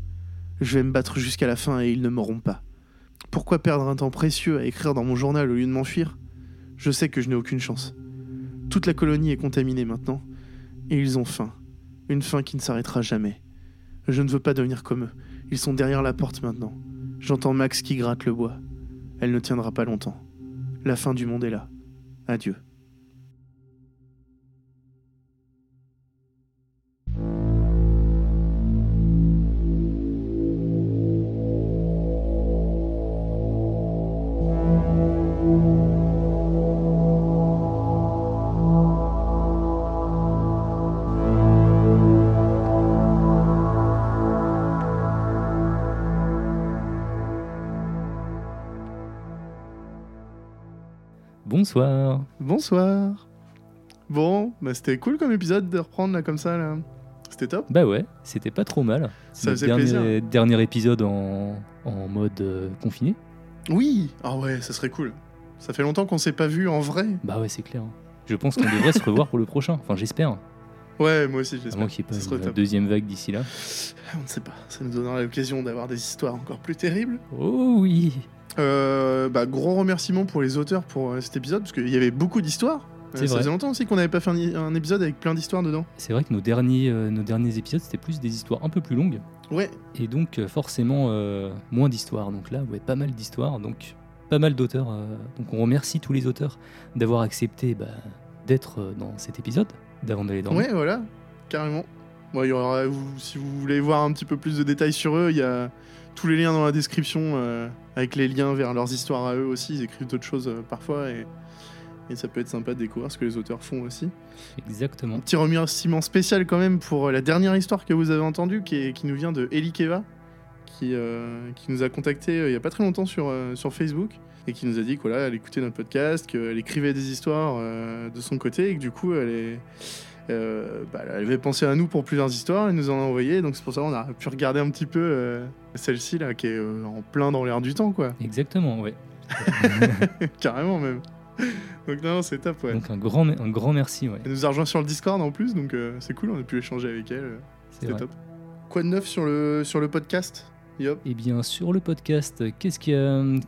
Je vais me battre jusqu'à la fin et ils ne m'auront pas. Pourquoi perdre un temps précieux à écrire dans mon journal au lieu de m'enfuir? Je sais que je n'ai aucune chance. Toute la colonie est contaminée maintenant, et ils ont faim. Une faim qui ne s'arrêtera jamais. Je ne veux pas devenir comme eux. Ils sont derrière la porte maintenant. J'entends Max qui gratte le bois. Elle ne tiendra pas longtemps. La fin du monde est là. Adieu. Bonsoir. Bonsoir. Bon, bah c'était cool comme épisode de reprendre là comme ça là. C'était top. Bah ouais, c'était pas trop mal. C'est faisait dernier, plaisir. dernier épisode en, en mode euh, confiné. Oui. Ah ouais, ça serait cool. Ça fait longtemps qu'on s'est pas vu en vrai. Bah ouais, c'est clair. Je pense qu'on devrait se revoir pour le prochain. Enfin, j'espère. Ouais, moi aussi j'espère. moins qu'il n'y ait pas une deuxième vague d'ici là. On ne sait pas. Ça nous donnera l'occasion d'avoir des histoires encore plus terribles. Oh oui Euh, bah, gros remerciement pour les auteurs pour euh, cet épisode parce qu'il y avait beaucoup d'histoires. Euh, C'est ça vrai. faisait longtemps aussi qu'on n'avait pas fait un, un épisode avec plein d'histoires dedans. C'est vrai que nos derniers, euh, nos derniers épisodes, c'était plus des histoires un peu plus longues. Ouais, Et donc, forcément, moins d'histoires. Donc là, ouais, pas mal d'histoires. Donc, pas mal d'auteurs. donc, on remercie tous les auteurs d'avoir accepté bah, d'être dans cet épisode, d'avant d'aller dormir. ouais, voilà, carrément. Bon, il y aura, si vous voulez voir un petit peu plus de détails sur eux, il y a tous les liens dans la description euh, avec les liens vers leurs histoires à eux aussi. Ils écrivent d'autres choses euh, parfois et, et ça peut être sympa de découvrir ce que les auteurs font aussi. Exactement. Un petit remerciement spécial quand même pour euh, la dernière histoire que vous avez entendue qui, est- qui nous vient de Eli Keva qui, euh, qui nous a contacté il y a pas très longtemps sur, sur Facebook et qui nous a dit que, voilà, elle écoutait notre podcast, qu'elle écrivait des histoires de son côté et que du coup elle est. euh, bah, elle avait pensé à nous pour plusieurs histoires, elle nous en a envoyé, donc c'est pour ça qu'on a pu regarder un petit peu euh, celle-ci là qui est euh, en plein dans l'air du temps quoi, Exactement, ouais. [LAUGHS] [LAUGHS] carrément même. Donc non, c'est top ouais. Donc, un grand, un grand merci, ouais. Elle nous a rejoint sur le Discord en plus, donc c'est cool, on a pu échanger avec elle. C'était top. Quoi de neuf sur le, sur le podcast Yop? Eh bien, sur le podcast, qu'est-ce qui,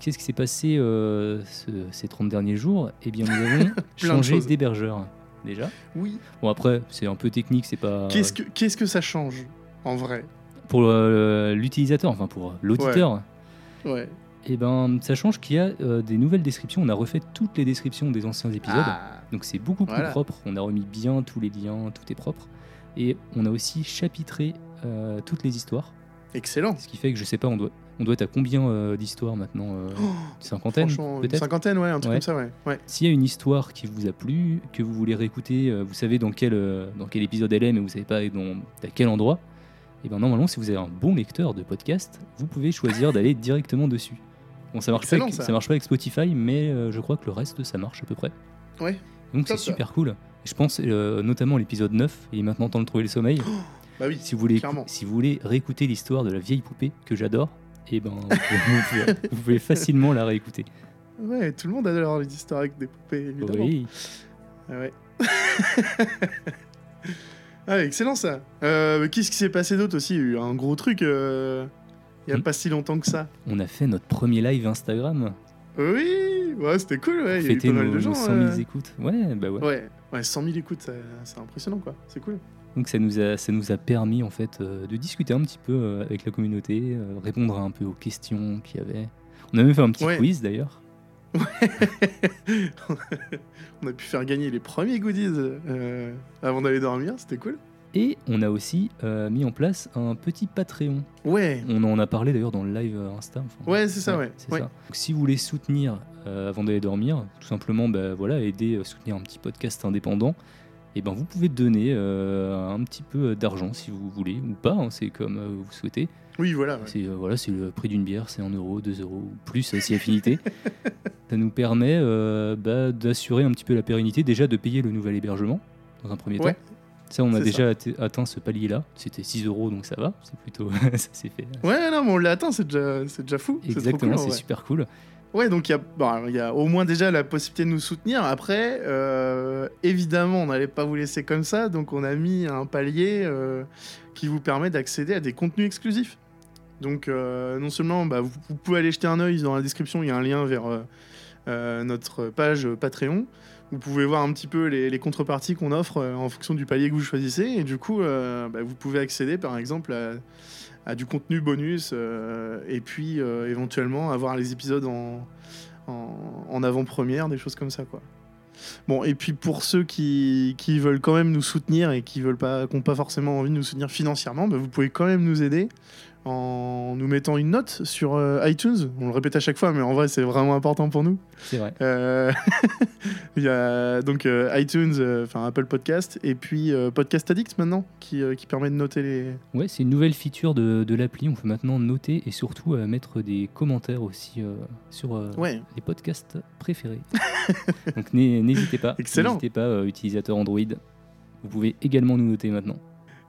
qu'est-ce qui s'est passé euh, ce- ces 30 derniers jours? Eh bien, nous avons [LAUGHS] changé d'hébergeur, déjà. Oui. Bon, après, c'est un peu technique, c'est pas... Qu'est-ce que qu'est-ce que ça change en vrai? Pour euh, l'utilisateur, enfin pour l'auditeur, Ouais. eh ben, ça change qu'il y a euh, des nouvelles descriptions. On a refait toutes les descriptions des anciens épisodes. Ah. Donc c'est beaucoup plus Voilà. propre. On a remis bien tous les liens, tout est propre. Et on a aussi chapitré euh, toutes les histoires. Excellent. Ce qui fait que je sais pas, on doit, on doit être à combien euh, d'histoires maintenant euh, Une cinquantaine une cinquantaine, ouais, un truc Ouais. comme ça, ouais. ouais. S'il y a une histoire qui vous a plu, que vous voulez réécouter, euh, vous savez dans quel, dans quel épisode elle est, mais vous savez pas dans, à quel endroit, et ben normalement, si vous avez un bon lecteur de podcast, vous pouvez choisir [LAUGHS] d'aller directement dessus. Bon, ça marche, pas Excellent, avec, ça. ça marche pas avec Spotify, mais je crois que le reste, ça marche à peu près. Ouais. Donc c'est ça. super cool. Je pense notamment l'épisode 9, il est maintenant temps de trouver le sommeil. Bah oui, si, vous voulez, clairement. si vous voulez réécouter l'histoire de la vieille poupée que j'adore, et ben vous pouvez, vous pouvez facilement la réécouter. Ouais, tout le monde adore les histoires avec des poupées, évidemment. Oui. Ah ouais. [LAUGHS] ah, excellent ça. Euh, Qu'est-ce qui s'est passé d'autre aussi? Il y a eu un gros truc euh, il y a Hmm. pas si longtemps que ça. On a fait notre premier live Instagram. Oui, Ouais, c'était cool, ouais. Il y a eu Fêter pas mal nos, de gens. nos 100 000 euh, écoutes. Ouais, bah ouais. Ouais, ouais, 100 000 écoutes, c'est impressionnant, quoi. C'est cool. Donc ça nous a, ça nous a permis en fait euh, de discuter un petit peu euh, avec la communauté, euh, répondre un peu aux questions qu'il y avait. On a même fait un petit Ouais. quiz d'ailleurs. [LAUGHS] On a pu faire gagner les premiers goodies avant d'aller dormir, c'était cool. Et on a aussi mis en place un petit Patreon. Ouais, On en a parlé d'ailleurs dans le live Insta. enfin, Ouais, c'est ça, ouais. Ouais. ça. Donc, si vous voulez soutenir avant d'aller dormir, tout simplement, bah, voilà, aider, euh, soutenir un petit podcast indépendant, et ben vous pouvez donner euh, un petit peu d'argent si vous voulez ou pas. hein, c'est comme euh, vous souhaitez. oui, voilà. ouais. C'est euh, voilà, c'est le prix d'une bière, c'est 1 euro, 2 euros ou plus euh, si affinité. [LAUGHS] Ça nous permet euh, bah, d'assurer un petit peu la pérennité, déjà de payer le nouvel hébergement dans un premier Ouais. temps. Ça, on a déjà atte- atteint ce palier-là. C'était 6 euros, donc ça va. C'est plutôt, [LAUGHS] ça s'est fait. Ouais, non, mais on l'a atteint, c'est déjà, déjà fou. Exactement, c'est super cool. Ouais, donc il y, a- bon, il y a au moins déjà la possibilité de nous soutenir. Après, euh, évidemment, on n'allait pas vous laisser comme ça, donc on a mis un palier euh, qui vous permet d'accéder à des contenus exclusifs. Donc, euh, non seulement bah, vous, pouvez aller jeter un œil dans la description, il y a un lien vers notre page Patreon. Vous pouvez voir un petit peu les, contreparties qu'on offre en fonction du palier que vous choisissez. Et du coup, bah, vous pouvez accéder par exemple à, à du contenu bonus euh, et puis euh, éventuellement avoir les épisodes en, avant-première, des choses comme ça quoi. Bon, et puis pour ceux qui, veulent quand même nous soutenir et qui pas, n'ont pas forcément envie de nous soutenir financièrement, bah, vous pouvez quand même nous aider en nous mettant une note sur euh, iTunes. On le répète à chaque fois, mais en vrai c'est vraiment important pour nous. C'est vrai. Euh, [LAUGHS] Il y a donc euh, iTunes, enfin Apple Podcast, et puis Podcast Addict maintenant, qui, qui permet de noter les. Ouais, c'est une nouvelle feature de, de l'appli. On peut maintenant noter et surtout mettre des commentaires aussi sur Ouais, les podcasts préférés. [LAUGHS] Donc n'hé- n'hésitez pas. Excellent. N'hésitez pas, utilisateur Android. Vous pouvez également nous noter maintenant.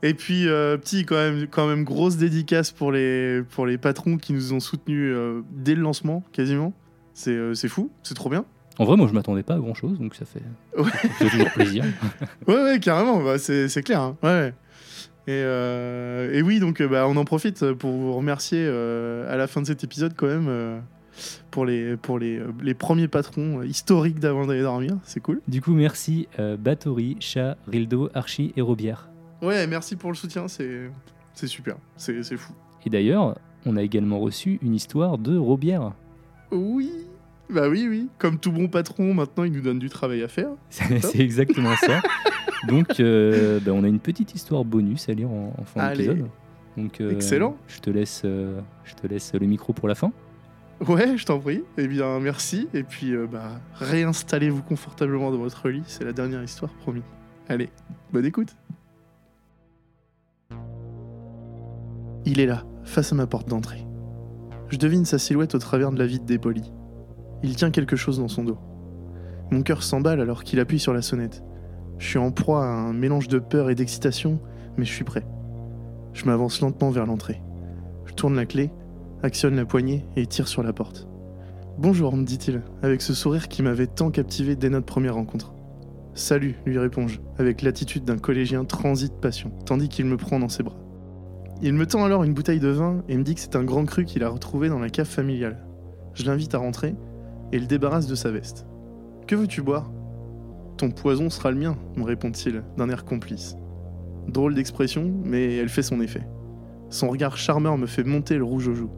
Et puis, euh, petit, quand même, quand même, grosse dédicace pour les, pour les patrons qui nous ont soutenus euh, dès le lancement, quasiment. C'est euh, c'est fou, c'est trop bien. En vrai, moi, je m'attendais pas à grand chose, donc ça fait, [LAUGHS] Ouais. ça fait toujours plaisir. [LAUGHS] Ouais, ouais, carrément, bah, c'est c'est clair. hein. Ouais, ouais. Et, euh, et oui, donc bah, on en profite pour vous remercier euh, à la fin de cet épisode, quand même, euh, pour, les, pour les, les premiers patrons historiques d'avant d'aller dormir. C'est cool. Du coup, merci euh, Batory, Chat, Rildo, Archie et Robière. Ouais, merci pour le soutien, c'est super, c'est fou. Et d'ailleurs, on a également reçu une histoire de Robière. Oui, bah oui, oui. Comme tout bon patron, maintenant, il nous donne du travail à faire. [LAUGHS] C'est exactement ça. [LAUGHS] Donc, euh, bah, on a une petite histoire bonus à lire en, en fin d'épisode. Donc, euh, Excellent. Je te laisse, euh, je te laisse le micro pour la fin. Ouais, je t'en prie. Eh bien, merci. Et puis, bah, réinstallez-vous confortablement dans votre lit. C'est la dernière histoire, promis. Allez, bonne écoute. Il est là, face à ma porte d'entrée. Je devine sa silhouette au travers de la vitre dépolie. Il tient quelque chose dans son dos. Mon cœur s'emballe alors qu'il appuie sur la sonnette. Je suis en proie à un mélange de peur et d'excitation, mais je suis prêt. Je m'avance lentement vers l'entrée. Je tourne la clé actionne la poignée et tire sur la porte. Bonjour, me dit-il, avec ce sourire qui m'avait tant captivé dès notre première rencontre. Salut, lui réponds-je, avec l'attitude d'un collégien transi de passion, tandis qu'il me prend dans ses bras. Il me tend alors une bouteille de vin et me dit que c'est un grand cru qu'il a retrouvé dans la cave familiale. Je l'invite à rentrer et le débarrasse de sa veste. Que veux-tu boire Ton poison sera le mien, me répond-il, d'un air complice. Drôle d'expression, mais elle fait son effet. Son regard charmeur me fait monter le rouge aux joues.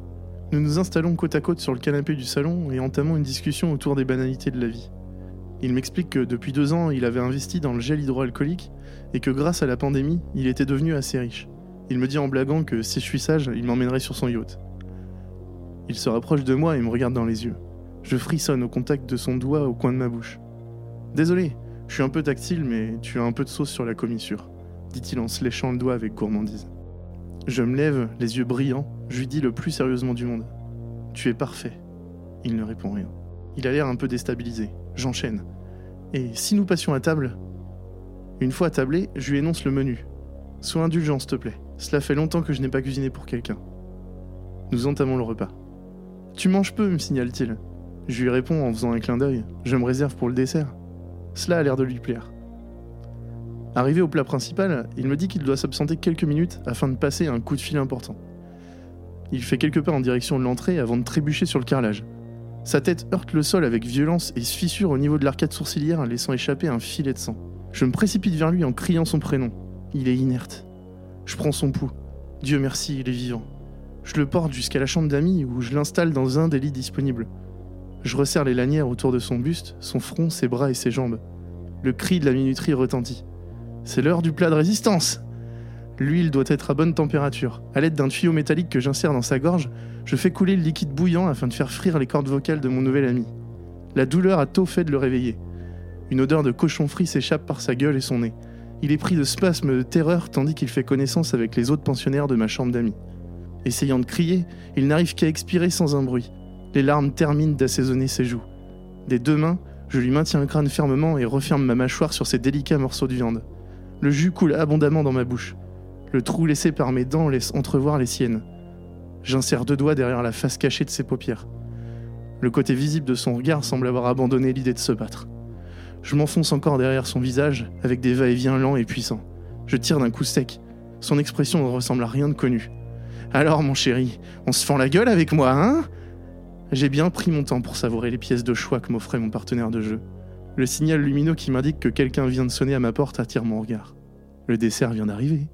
Nous nous installons côte à côte sur le canapé du salon et entamons une discussion autour des banalités de la vie. Il m'explique que depuis deux ans, il avait investi dans le gel hydroalcoolique et que grâce à la pandémie, il était devenu assez riche. Il me dit en blaguant que si je suis sage, il m'emmènerait sur son yacht. Il se rapproche de moi et me regarde dans les yeux. Je frissonne au contact de son doigt au coin de ma bouche. Désolé, je suis un peu tactile, mais tu as un peu de sauce sur la commissure, dit-il en se léchant le doigt avec gourmandise. Je me lève, les yeux brillants, je lui dis le plus sérieusement du monde. Tu es parfait. Il ne répond rien. Il a l'air un peu déstabilisé. J'enchaîne. Et si nous passions à table? Une fois attablé, je lui énonce le menu. Sois indulgent, s'il te plaît. Cela fait longtemps que je n'ai pas cuisiné pour quelqu'un. Nous entamons le repas. Tu manges peu, me signale-t-il. Je lui réponds en faisant un clin d'œil. Je me réserve pour le dessert. Cela a l'air de lui plaire. Arrivé au plat principal, il me dit qu'il doit s'absenter quelques minutes afin de passer un coup de fil important. Il fait quelques pas en direction de l'entrée avant de trébucher sur le carrelage. Sa tête heurte le sol avec violence et se fissure au niveau de l'arcade sourcilière, laissant échapper un filet de sang. Je me précipite vers lui en criant son prénom. Il est inerte. Je prends son pouls. Dieu merci, il est vivant. Je le porte jusqu'à la chambre d'amis où je l'installe dans un des lits disponibles. Je resserre les lanières autour de son buste, son front, ses bras et ses jambes. Le cri de la minuterie retentit. C'est l'heure du plat de résistance L'huile doit être à bonne température. À l'aide d'un tuyau métallique que j'insère dans sa gorge, je fais couler le liquide bouillant afin de faire frire les cordes vocales de mon nouvel ami. La douleur a tôt fait de le réveiller. Une odeur de cochon frit s'échappe par sa gueule et son nez. Il est pris de spasmes de terreur tandis qu'il fait connaissance avec les autres pensionnaires de ma chambre d'amis. Essayant de crier, il n'arrive qu'à expirer sans un bruit. Les larmes terminent d'assaisonner ses joues. Des deux mains, je lui maintiens le crâne fermement et referme ma mâchoire sur ces délicats morceaux de viande. Le jus coule abondamment dans ma bouche. Le trou laissé par mes dents laisse entrevoir les siennes. J'insère deux doigts derrière la face cachée de ses paupières. Le côté visible de son regard semble avoir abandonné l'idée de se battre. Je m'enfonce encore derrière son visage avec des va-et-vient lents et puissants. Je tire d'un coup sec. Son expression ne ressemble à rien de connu. Alors, mon chéri, on se fend la gueule avec moi, hein? J'ai bien pris mon temps pour savourer les pièces de choix que m'offrait mon partenaire de jeu. Le signal lumineux qui m'indique que quelqu'un vient de sonner à ma porte attire mon regard. Le dessert vient d'arriver.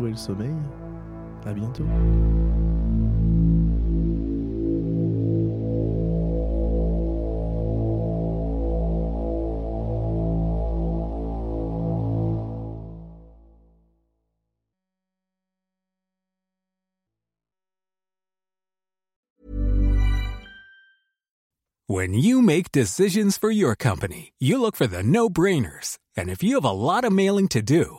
Maintenant temps de trouver le sommeil. À bientôt. When you make decisions for your company, you look for the no brainers. And if you have a lot of mailing to do,